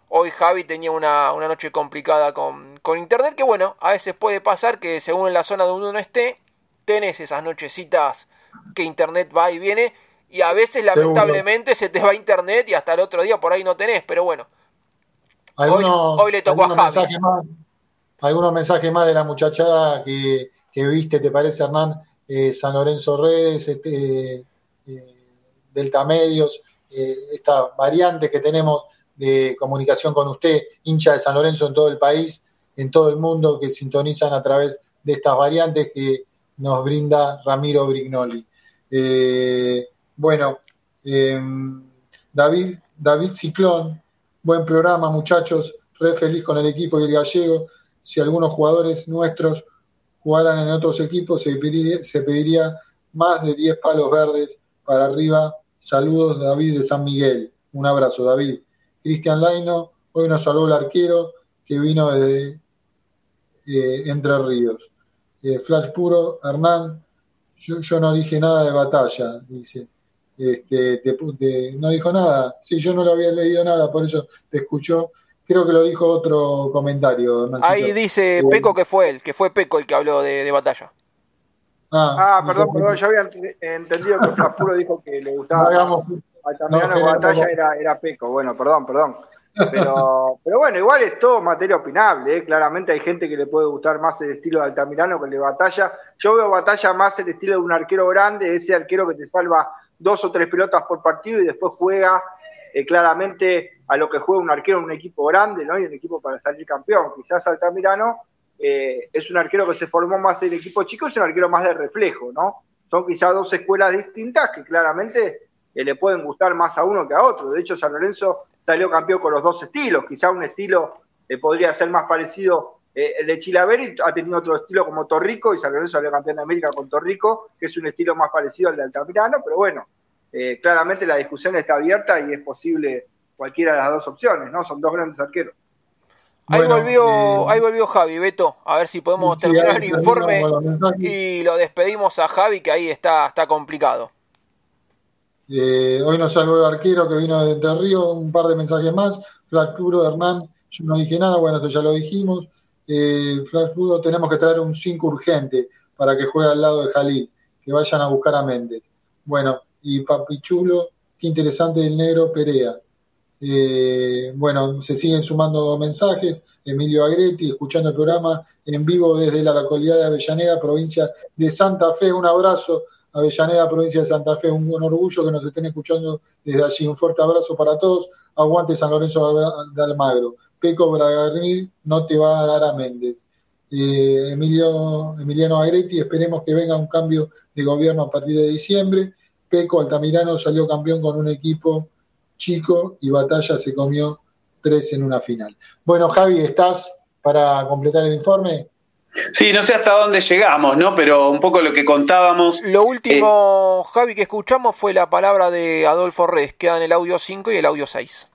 hoy Javi tenía una, una noche complicada con, con, internet. Que bueno, a veces puede pasar que según en la zona donde uno esté, tenés esas nochecitas que internet va y viene. Y a veces lamentablemente se te va internet y hasta el otro día por ahí no tenés. Pero bueno hoy, le tocó a Mensajes más, algunos mensajes más de la muchachada que, viste, ¿te parece, Hernán? Eh, San Lorenzo Redes, este, eh, Delta Medios, eh, esta variante que tenemos de comunicación con usted, hincha de San Lorenzo en todo el país, en todo el mundo, que sintonizan a través de estas variantes que nos brinda Ramiro Brignoli. bueno, David, David Ciclón Buen programa, muchachos. Re feliz con el equipo y el gallego. Si algunos jugadores nuestros jugaran en otros equipos, se pediría, más de 10 palos verdes para arriba. Saludos, David de San Miguel. Un abrazo, David. Cristian Laino, hoy nos salvó el arquero que vino de eh, Entre Ríos. Eh, flash puro, Hernán, yo, no dije nada de batalla, dice este, no dijo nada. Sí, yo no lo había leído nada, por eso te escuchó. Creo que lo dijo otro comentario. Ahí dice Peco que fue él, que fue Peco el que habló de, batalla. Ah, ah perdón, perdón, yo había entendido que Flaspuro dijo que le gustaba. No, no, batalla era, era Peco, bueno, perdón, perdón. Pero, pero bueno, igual es todo materia opinable, ¿eh? claramente hay gente que le puede gustar más el estilo de Altamirano que el de Batalla. Yo veo Batalla más el estilo de un arquero grande, ese arquero que te salva dos o tres pelotas por partido y después juega eh, claramente a lo que juega un arquero en un equipo grande, ¿no? Y un equipo para salir campeón. Quizás Altamirano eh, es un arquero que se formó más en equipo chico, es un arquero más de reflejo, ¿no? Son quizás dos escuelas distintas que claramente eh, le pueden gustar más a uno que a otro. De hecho, San Lorenzo salió campeón con los dos estilos. Quizá un estilo podría ser más parecido eh, el de Chilaveri ha tenido otro estilo como Torrico y San Lorenzo salió campeón de América con Torrico, que es un estilo más parecido al de Altamirano, pero bueno, eh, claramente la discusión está abierta y es posible cualquiera de las dos opciones, ¿no? Son dos grandes arqueros. Ahí, volvió, eh, ahí volvió Javi, Beto. A ver si podemos terminar el informe y lo despedimos a Javi, que ahí está, está complicado. hoy nos salvó el arquero que vino de Entre Ríos, un par de mensajes más. Fracturo, Hernán, yo no dije nada, bueno, esto ya lo dijimos eh, tenemos que traer un 5 urgente para que juegue al lado de Jalil, que vayan a buscar a Méndez. Bueno, y Papichulo, qué interesante el negro Perea. Eh, bueno, se siguen sumando mensajes. Emilio Agretti, escuchando el programa en vivo desde la localidad de Avellaneda, provincia de Santa Fe. Un abrazo, Avellaneda, provincia de Santa Fe. Un, orgullo que nos estén escuchando desde allí. Un fuerte abrazo para todos. Aguante San Lorenzo de Almagro. Peco Bragarnil no te va a dar a Méndez. Eh, Emilio, Emiliano Agretti, esperemos que venga un cambio de gobierno a partir de diciembre. Peco Altamirano salió campeón con un equipo chico y Batalla se comió tres en una final. Bueno, Javi, ¿estás para completar el informe? Sí, no sé hasta dónde llegamos, ¿no? Pero un poco lo que contábamos. Lo último, eh, Javi, que escuchamos fue la palabra de Adolfo Res, queda en el audio 5 y el audio 6.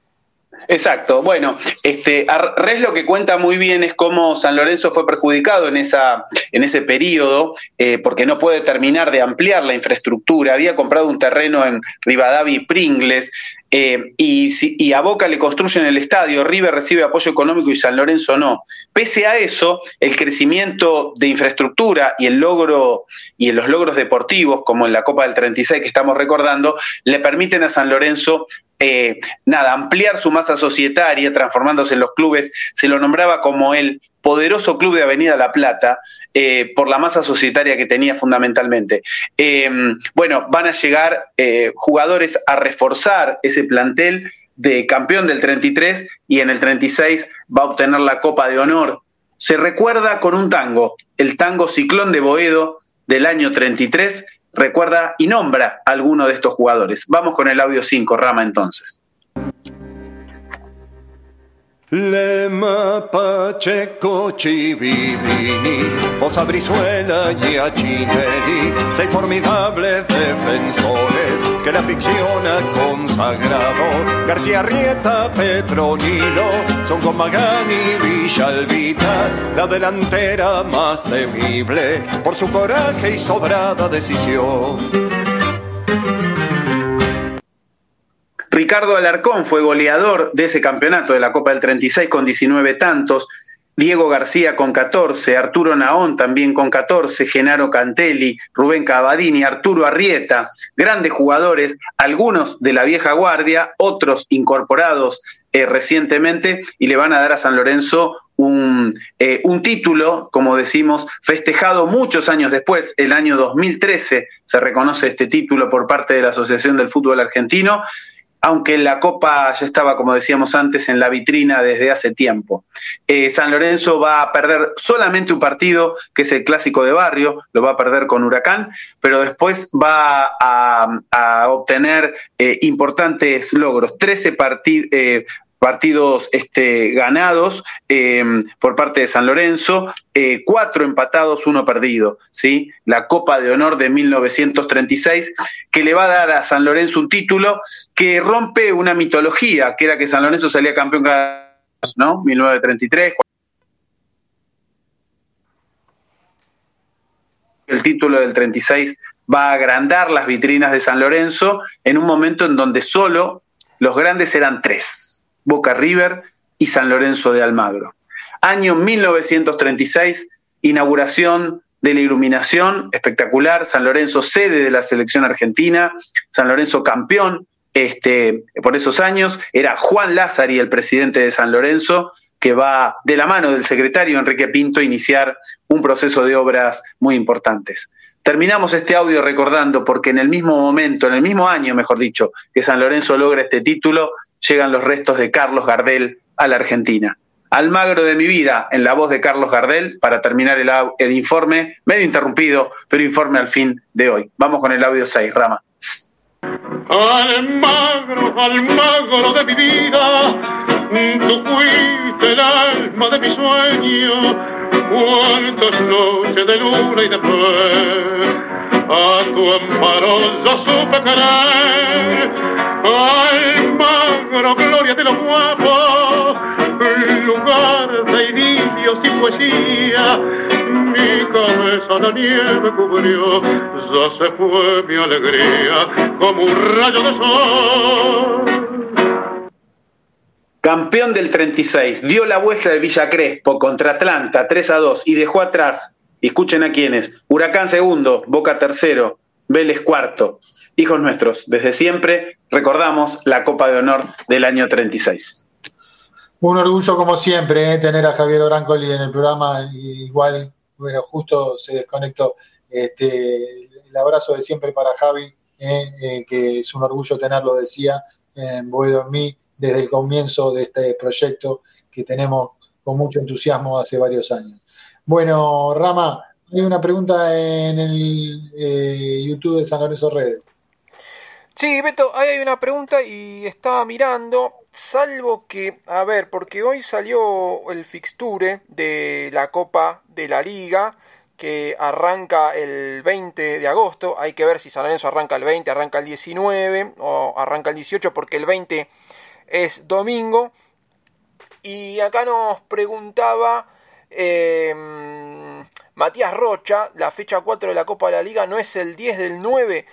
Exacto. Bueno, este, Res lo que cuenta muy bien es cómo San Lorenzo fue perjudicado en, esa, en ese periodo, eh, porque no puede terminar de ampliar la infraestructura. Había comprado un terreno en Rivadavia y Pringles, eh, y, y, a Boca le construyen el estadio, River recibe apoyo económico y San Lorenzo no. Pese a eso, el crecimiento de infraestructura y el logro y en los logros deportivos, como en la Copa del 36 que estamos recordando, le permiten a San Lorenzo eh, nada, ampliar su masa societaria, transformándose en los clubes, se lo nombraba como el poderoso club de Avenida La Plata, eh, por la masa societaria que tenía fundamentalmente. Em, bueno, van a llegar eh, jugadores a reforzar ese plantel de campeón del 33 y en el 36 va a obtener la Copa de Honor. Se recuerda con un tango, el tango Ciclón de Boedo del año 33, recuerda y nombra a alguno de estos jugadores. Vamos con el audio 5, Rama, entonces. Lema, Pacheco, Chividini, Fosa Brizuela y Achinelli, seis formidables defensores que la ficción ha consagrado. García Rieta, Petronilo, son con Magani y Villalvita, la delantera más temible por su coraje y sobrada decisión. Ricardo Alarcón fue goleador de ese campeonato de la Copa del 36 con 19 tantos. Diego García con 14, Arturo Naón también con 14, Genaro Cantelli, Rubén Cavadini, Arturo Arrieta, grandes jugadores, algunos de la vieja guardia, otros incorporados eh, recientemente y le van a dar a San Lorenzo un, eh, un, título, como decimos, festejado muchos años después, el año 2013 se reconoce este título por parte de la Asociación del Fútbol Argentino aunque la Copa ya estaba, como decíamos antes, en la vitrina desde hace tiempo. Eh, San Lorenzo va a perder solamente un partido, que es el clásico de barrio, lo va a perder con Huracán, pero después va a, obtener eh, importantes logros. 13 partidos. Eh, partidos este, ganados em, por parte de San Lorenzo, eh, cuatro empatados, uno perdido, ¿sí? La Copa de Honor de 1936, que le va a dar a San Lorenzo un título que rompe una mitología, que era que San Lorenzo salía campeón cada ¿no? 1933. El título del 36 va a agrandar las vitrinas de San Lorenzo en un momento en donde solo los grandes eran tres Boca River y San Lorenzo de Almagro. Año 1936, inauguración de la iluminación, espectacular, San Lorenzo sede de la selección argentina, San Lorenzo campeón este, por esos años, era Juan Lázari el presidente de San Lorenzo, que va de la mano del secretario Enrique Pinto a iniciar un proceso de obras muy importantes. Terminamos este audio recordando porque en el mismo momento, en el mismo año, mejor dicho, que San Lorenzo logra este título, llegan los restos de Carlos Gardel a la Argentina. Almagro de mi vida, en la voz de Carlos Gardel, para terminar el, informe, medio interrumpido, pero informe al fin de hoy. Vamos con el audio 6, Rama. Almagro, Almagro de mi vida, tú fuiste el alma de mi sueño cuántas noches de luna y de fe a tu amparo yo supe querer Almagro, gloria de los guapos lugar de inicios y poesía. Mi cabeza la nieve cubrió ya se fue mi alegría como un rayo de sol campeón del 36, dio la vuelta de Villa Crespo contra Atlanta 3 a 2 y dejó atrás, escuchen a quiénes, Huracán segundo, Boca tercero, Vélez cuarto. Hijos nuestros, desde siempre recordamos la Copa de Honor del año 36. Un orgullo como siempre eh, tener a Javier Orancoli en el programa, igual, bueno, justo se desconectó. Este, el abrazo de siempre para Javi, eh, eh, que es un orgullo tenerlo, decía, en Boedo en mí desde el comienzo de este proyecto que tenemos con mucho entusiasmo hace varios años. Bueno, Rama, hay una pregunta en el eh, YouTube de San Lorenzo Redes. Sí, Beto, hay una pregunta y estaba mirando, salvo que, a ver, porque hoy salió el fixture de la Copa de la Liga, que arranca el 20 de agosto, hay que ver si San Lorenzo arranca el 20, arranca el 19 o arranca el 18, porque el 20 es domingo. Y acá nos preguntaba em, Matías Rocha, la fecha 4 de la Copa de la Liga no es el 10 del 9.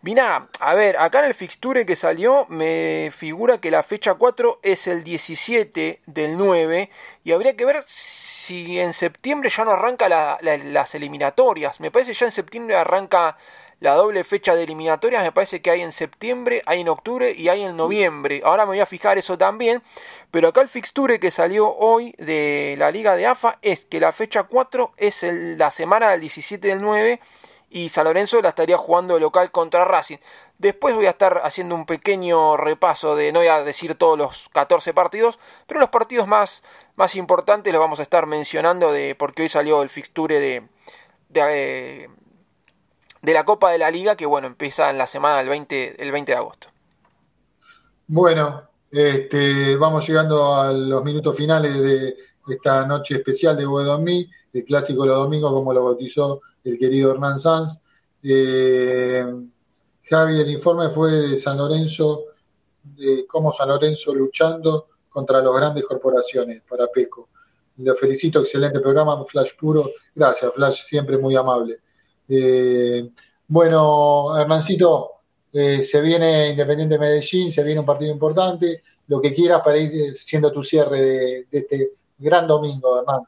Mirá, a ver, acá en el fixture que salió me figura que la fecha 4 es el 17 del 9 y habría que ver si en septiembre ya no arranca las eliminatorias. Me parece que ya en septiembre arranca la doble fecha de eliminatorias, me parece que hay en septiembre, hay en octubre y hay en noviembre. Ahora me voy a fijar eso también, pero acá el fixture que salió hoy de la liga de AFA es que la fecha 4 es la semana del 17 del 9 y San Lorenzo la estaría jugando local contra Racing. Después voy a estar haciendo un pequeño repaso de, no voy a decir todos los 14 partidos, pero los partidos más, más importantes los vamos a estar mencionando de porque hoy salió el fixture de, de, eh, de la Copa de la Liga, que bueno, empieza en la semana del 20, el 20 de agosto. Bueno, este, vamos llegando a los minutos finales de esta noche especial de Boedomí, el clásico los domingos, como lo bautizó el querido Hernán Sanz. Eh, Javi, el informe fue de San Lorenzo, de cómo San Lorenzo luchando contra las grandes corporaciones para PECO. Lo felicito, excelente programa, Flash puro. Gracias, Flash, siempre muy amable. Eh, bueno, Hernancito, eh, se viene Independiente Medellín, se viene un partido importante, lo que quieras para ir siendo tu cierre de, este gran domingo, Hernán.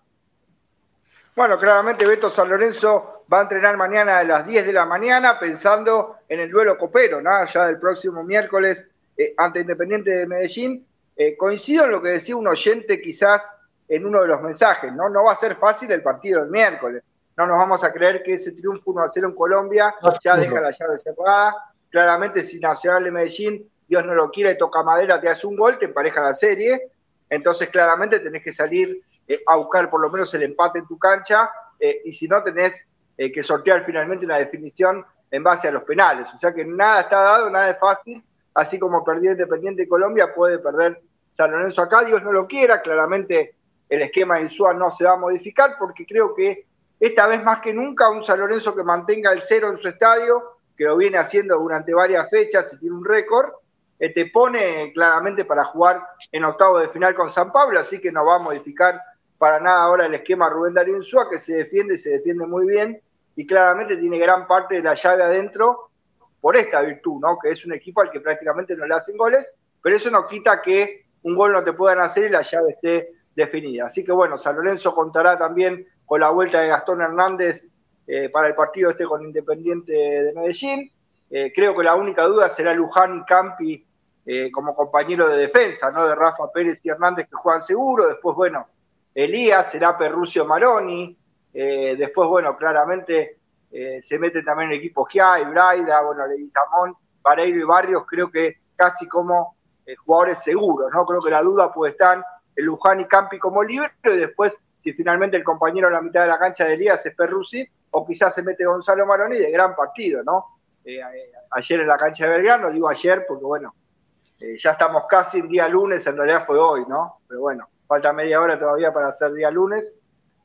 Bueno, claramente Beto San Lorenzo va a entrenar mañana a las 10 de la mañana pensando en el duelo copero, ¿no? ya del próximo miércoles eh, ante Independiente de Medellín. Eh, coincido en lo que decía un oyente quizás en uno de los mensajes, ¿no? No va a ser fácil el partido del miércoles. No nos vamos a creer que ese triunfo 1 a 0 en Colombia ya deja la llave cerrada. Claramente si Nacional de Medellín, Dios no lo quiere, toca madera, te hace un gol, te empareja la serie. Entonces claramente tenés que salir eh, a buscar por lo menos el empate en tu cancha eh, y si no tenés eh, que sortear finalmente una definición en base a los penales. O sea que nada está dado, nada es fácil, así como perdió Independiente Colombia, puede perder San Lorenzo acá, Dios no lo quiera, claramente el esquema de Insúa no se va a modificar porque creo que esta vez más que nunca un San Lorenzo que mantenga el cero en su estadio, que lo viene haciendo durante varias fechas y tiene un récord, te pone claramente para jugar en octavo de final con San Pablo, así que no va a modificar para nada ahora el esquema Rubén Darío Insúa, que se defiende, se defiende muy bien y claramente tiene gran parte de la llave adentro por esta virtud, ¿no? Que es un equipo al que prácticamente no le hacen goles, pero eso no quita que un gol no te puedan hacer y la llave esté definida. Así que bueno, San Lorenzo contará también con la vuelta de Gastón Hernández eh, para el partido este con Independiente de Medellín. Eh, creo que la única duda será Luján y Campi eh, como compañero de defensa, ¿no? De Rafa Pérez y Hernández que juegan seguro. Después, bueno, Elías, será Perrucio Maroni, después, bueno, claramente se mete también el equipo Gia y Braida, bueno, Leguizamón, Vareiro y Barrios, creo que casi como jugadores seguros, ¿no? Creo que la duda puede estar en Luján y Campi como libre, y después, si finalmente el compañero en la mitad de la cancha de Elías es Perrusi, o quizás se mete Gonzalo Maroni de gran partido, ¿no? ayer en la cancha de Belgrano, digo ayer porque, bueno, ya estamos casi en día lunes, en realidad fue hoy, ¿no? Pero bueno, falta media hora todavía para hacer día lunes.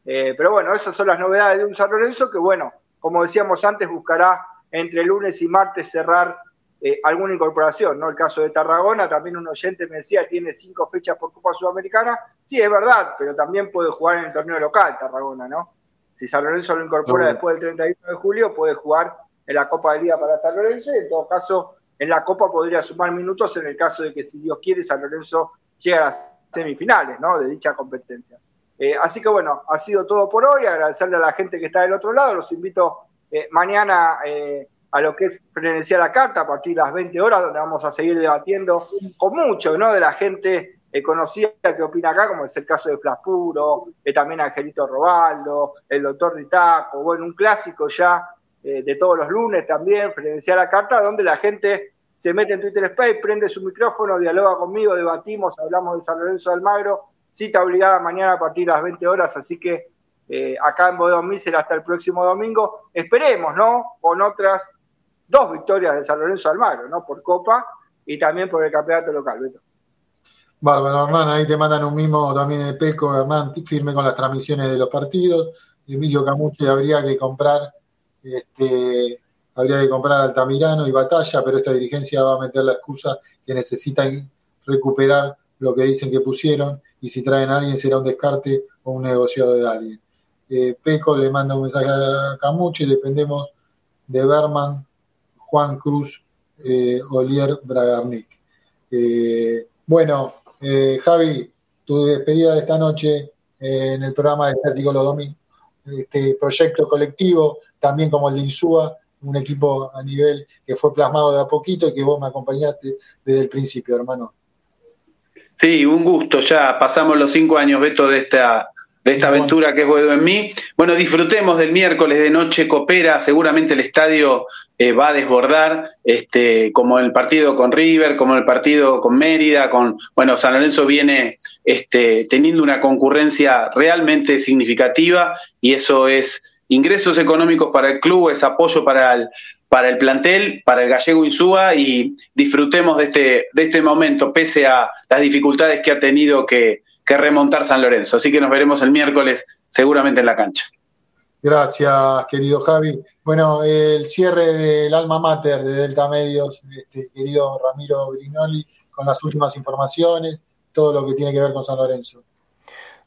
Eh, pero bueno, esas son las novedades de un San Lorenzo que, bueno, como decíamos antes, buscará entre lunes y martes cerrar eh, alguna incorporación, ¿no? El caso de Tarragona, también un oyente me decía, tiene cinco fechas por Copa Sudamericana. Sí, es verdad, pero también puede jugar en el torneo local Tarragona, ¿no? Si San Lorenzo lo incorpora después del 31 de julio, puede jugar en la Copa de Liga para San Lorenzo y en todo caso en la Copa podría sumar minutos en el caso de que si Dios quiere San Lorenzo llegue a las semifinales ¿no? de dicha competencia. Eh, así que bueno, ha sido todo por hoy, agradecerle a la gente que está del otro lado, los invito eh, mañana a lo que es Frenesía la Carta a partir de las 20 horas, donde vamos a seguir debatiendo con mucho ¿no? de la gente conocida que opina acá, como es el caso de Flaspuro, también Angelito Robaldo, el doctor Ritaco, bueno, un clásico ya de todos los lunes también, Frenesía la Carta, donde la gente se mete en Twitter Space, prende su micrófono, dialoga conmigo, debatimos, hablamos de San Lorenzo de Almagro. Cita obligada mañana a partir de las 20 horas, así que eh, acá en Bodón Miser hasta el próximo domingo. Esperemos, ¿no? Con otras dos victorias de San Lorenzo Almagro, ¿no? Por Copa y también por el campeonato local, Beto. Bárbaro, Hernán, ahí te mandan un mismo también el PECO, Hernán, firme con las transmisiones de los partidos. Emilio Camuche habría que comprar, este, habría que comprar Altamirano y Batalla, pero esta dirigencia va a meter la excusa que necesitan recuperar lo que dicen que pusieron y si traen a alguien será un descarte o un negociado de alguien. Eh, Peco le manda un mensaje a Camuche, dependemos de Berman, Juan Cruz, eh, Olier Bragarnik. Eh, bueno, eh, Javi, tu despedida de esta noche eh, en el programa de Atlético Los Domingos, este proyecto colectivo, también como el de Insúa, un equipo a nivel que fue plasmado de a poquito y que vos me acompañaste desde el principio, hermano. Sí, un gusto. Ya pasamos los cinco años, Beto, de esta de esta aventura que es Boedo en mí. Bueno, disfrutemos del miércoles de noche, coopera, seguramente el estadio eh, va a desbordar, este, como el partido con River, como el partido con Mérida, con, bueno, San Lorenzo viene este, teniendo una concurrencia realmente significativa y eso es ingresos económicos para el club, es apoyo para el, para el plantel, para el gallego Insúa y disfrutemos de este, de este momento, pese a las dificultades que ha tenido que, que remontar San Lorenzo. Así que nos veremos el miércoles seguramente en la cancha. Gracias, querido Javi. Bueno, el cierre del alma mater de Delta Medios, este, querido Ramiro Brignoli, con las últimas informaciones, todo lo que tiene que ver con San Lorenzo.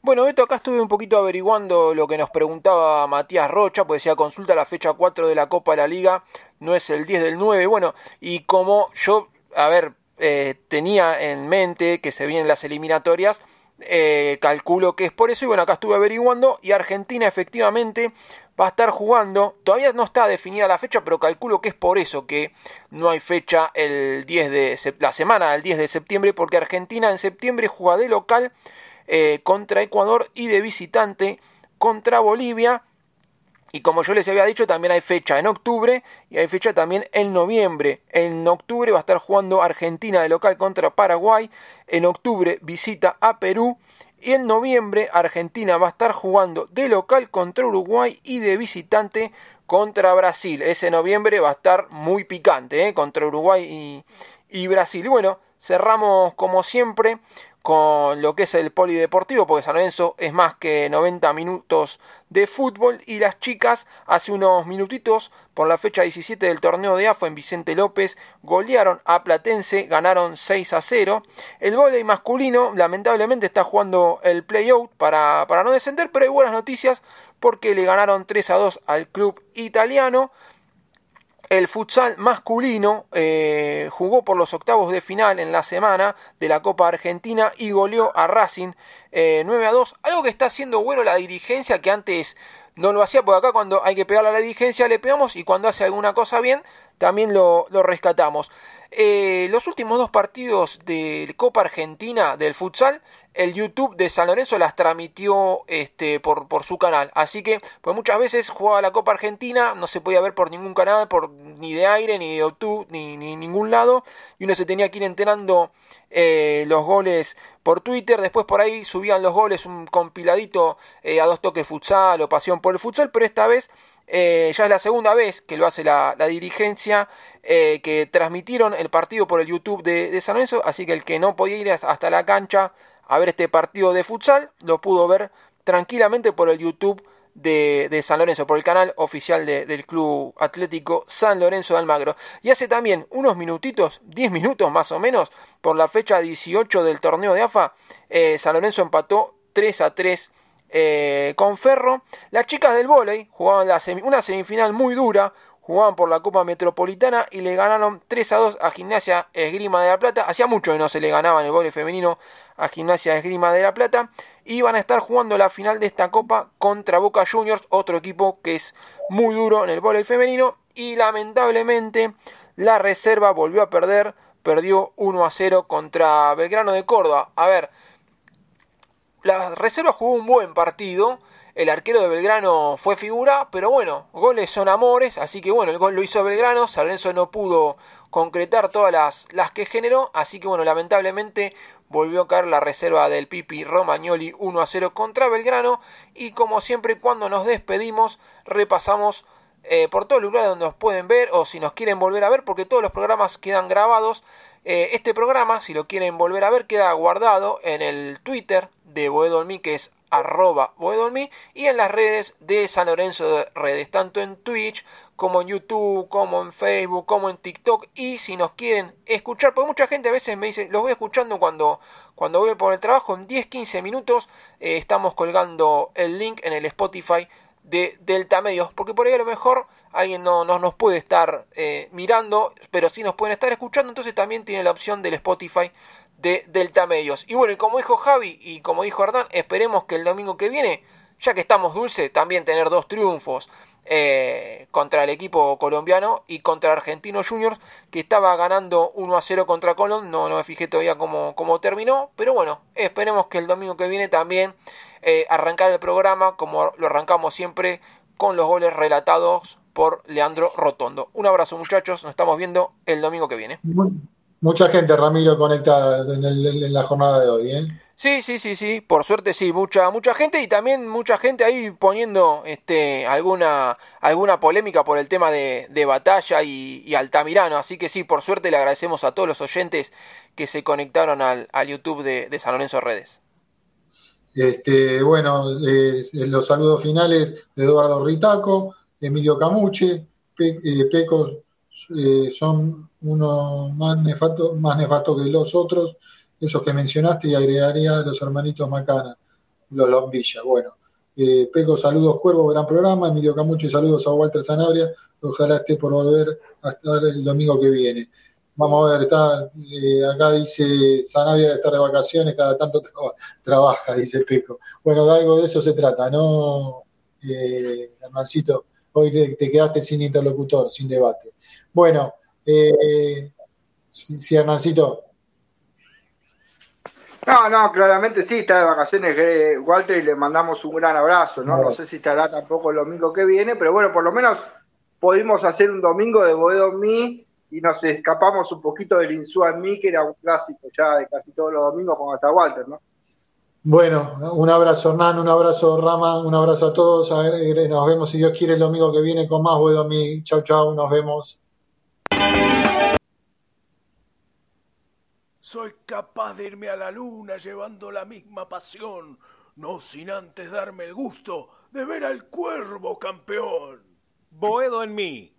Bueno, Beto, acá estuve un poquito averiguando lo que nos preguntaba Matías Rocha, pues decía consulta la fecha 4 de la Copa de la Liga, no es el 10 del 9. Bueno, y como yo, a ver, eh, tenía en mente que se vienen las eliminatorias, eh, calculo que es por eso y bueno acá estuve averiguando y Argentina efectivamente va a estar jugando. Todavía no está definida la fecha pero calculo que es por eso que no hay fecha el 10 de la semana del 10 de septiembre porque Argentina en septiembre juega de local eh, contra Ecuador y de visitante contra Bolivia y como yo les había dicho, también hay fecha en octubre y hay fecha también en noviembre. En octubre va a estar jugando Argentina de local contra Paraguay. En octubre visita a Perú. Y en noviembre Argentina va a estar jugando de local contra Uruguay y de visitante contra Brasil. Ese noviembre va a estar muy picante ¿eh? contra Uruguay y, y Brasil. Y bueno, cerramos como siempre con lo que es el polideportivo, porque San Lorenzo es más que 90 minutos de fútbol y las chicas hace unos minutitos por la fecha 17 del torneo de AFA en Vicente López golearon a Platense, ganaron 6 a 0. El voleibol masculino lamentablemente está jugando el playout para, para no descender, pero hay buenas noticias porque le ganaron 3 a 2 al club italiano. El futsal masculino eh, jugó por los octavos de final en la semana de la Copa Argentina y goleó a Racing eh, 9 a 2. Algo que está haciendo bueno la dirigencia que antes no lo hacía, porque acá cuando hay que pegarle a la dirigencia le pegamos y cuando hace alguna cosa bien también lo, lo rescatamos. Eh, los últimos dos partidos de Copa Argentina del futsal, el YouTube de San Lorenzo las transmitió este, por, por su canal. Así que, pues muchas veces jugaba la Copa Argentina, no se podía ver por ningún canal, por, ni de aire, ni de YouTube, ni, ni ningún lado. Y uno se tenía que ir enterando eh, los goles por Twitter. Después por ahí subían los goles, un compiladito eh, a dos toques futsal o pasión por el futsal. Pero esta vez eh, ya es la segunda vez que lo hace la, dirigencia, eh, que transmitieron el partido por el YouTube de, San Lorenzo, así que el que no podía ir hasta la cancha a ver este partido de futsal, lo pudo ver tranquilamente por el YouTube de, San Lorenzo, por el canal oficial de, del Club Atlético San Lorenzo de Almagro. Y hace también unos minutitos, 10 minutos más o menos, por la fecha 18 del torneo de AFA, eh, San Lorenzo empató 3 a 3 eh, con Ferro. Las chicas del vóley jugaban una semifinal muy dura, jugaban por la Copa Metropolitana y le ganaron 3 a 2 a Gimnasia Esgrima de la Plata. Hacía mucho que no se le ganaba en el vóley femenino a Gimnasia Esgrima de la Plata. Y van a estar jugando la final de esta Copa contra Boca Juniors, otro equipo que es muy duro en el vóley femenino. Y lamentablemente la reserva volvió a perder, perdió 1 a 0 contra Belgrano de Córdoba. A ver, la reserva jugó un buen partido. el arquero de Belgrano fue figura, pero bueno, goles son amores, así que bueno, el gol lo hizo Belgrano, San no pudo concretar todas las, las que generó, así que bueno, lamentablemente volvió a caer la reserva del Pipi Romagnoli 1 a 0 contra Belgrano y como siempre cuando nos despedimos repasamos eh, por todo el lugar donde nos pueden ver o si nos quieren volver a ver porque todos los programas quedan grabados. Eh, este programa, si lo quieren volver a ver, queda guardado en el Twitter de Boedolmi que es arroba Boedolmi y en las redes de San Lorenzo de Redes, tanto en Twitch como en YouTube, como en Facebook, como en TikTok. Y si nos quieren escuchar, porque mucha gente a veces me dice, los voy escuchando cuando, cuando voy por el trabajo, en 10-15 minutos eh, estamos colgando el link en el Spotify de Delta Medios, porque por ahí a lo mejor alguien no, nos puede estar eh, mirando, pero sí nos pueden estar escuchando, entonces también tiene la opción del Spotify de Delta Medios. Y bueno, y como dijo Javi y como dijo Hernán, esperemos que el domingo que viene, ya que estamos dulce, también tener dos triunfos. Eh, contra el equipo colombiano y contra Argentino Juniors que estaba ganando 1 a 0 contra Colón no, no me fijé todavía cómo, cómo terminó pero bueno esperemos que el domingo que viene también eh, arrancar el programa como lo arrancamos siempre con los goles relatados por Leandro Rotondo. Un abrazo muchachos, nos estamos viendo el domingo que viene. Mucha gente, Ramiro, conectada en, la jornada de hoy. ¿eh? Sí, sí, sí, sí, por suerte sí, mucha, mucha gente y también mucha gente ahí poniendo este, alguna, alguna polémica por el tema de, de batalla y, Altamirano, así que sí, por suerte le agradecemos a todos los oyentes que se conectaron al, al YouTube de, de San Lorenzo Redes. Este, bueno, eh, los saludos finales de Eduardo Ritaco, Emilio Camuche, eh, Pecos eh, son uno más nefasto, más nefasto que los otros, esos que mencionaste, y agregaría a los hermanitos Macana, los Lombilla. Bueno, eh, saludos Cuervo, gran programa. Emilio Camuche, saludos a Walter Zanabria. Ojalá esté por volver a estar el domingo que viene. Vamos a ver, está, eh, acá dice Sanabria de estar de vacaciones, cada tanto trabaja, dice Peco. Bueno, de algo de eso se trata, ¿no, eh? Hoy te, quedaste sin interlocutor, sin debate. Bueno, eh, sí, Hernancito. No, no, claramente sí, está de vacaciones eh, Walter y le mandamos un gran abrazo, ¿no? No sé si estará tampoco el domingo que viene, pero bueno, por lo menos pudimos hacer un domingo de Boedo Mi y nos escapamos un poquito del Insúa en mí, que era un clásico ya de casi todos los domingos con hasta Walter, ¿no? Bueno, un abrazo Hernán, un abrazo Rama, un abrazo a todos. Eh, nos vemos si Dios quiere el domingo que viene con más Boedo Mi. Chau, chau, nos vemos. Soy capaz de irme a la luna llevando la misma pasión, no sin antes darme el gusto de ver al cuervo campeón. Boedo en mí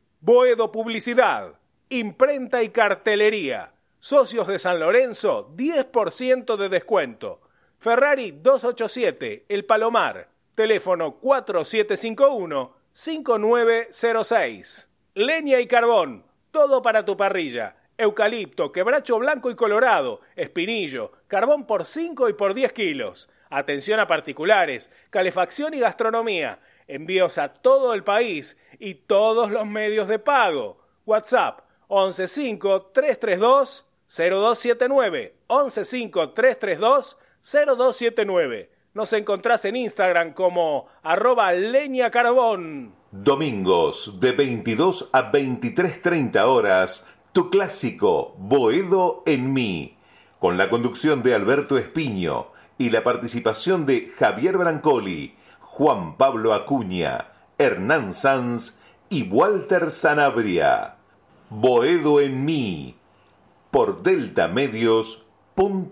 Boedo Publicidad, Imprenta y Cartelería. Socios de San Lorenzo, 10% de descuento. Ferrari 287, El Palomar. Teléfono 4751-5906. Leña y carbón, todo para tu parrilla. Eucalipto, quebracho blanco y colorado, espinillo, carbón por 5 y por 10 kilos. Atención a particulares, calefacción y gastronomía envíos a todo el país y todos los medios de pago. WhatsApp 115-332-0279. 115-332-0279. Nos encontrás en Instagram como arroba leña carbón. Domingos de 22 a 23.30 horas, tu clásico Boedo en mí, con la conducción de Alberto Espiño y la participación de Javier Brancoli Juan Pablo Acuña Hernán Sanz y Walter Sanabria. Boedo en mí por deltamedios.com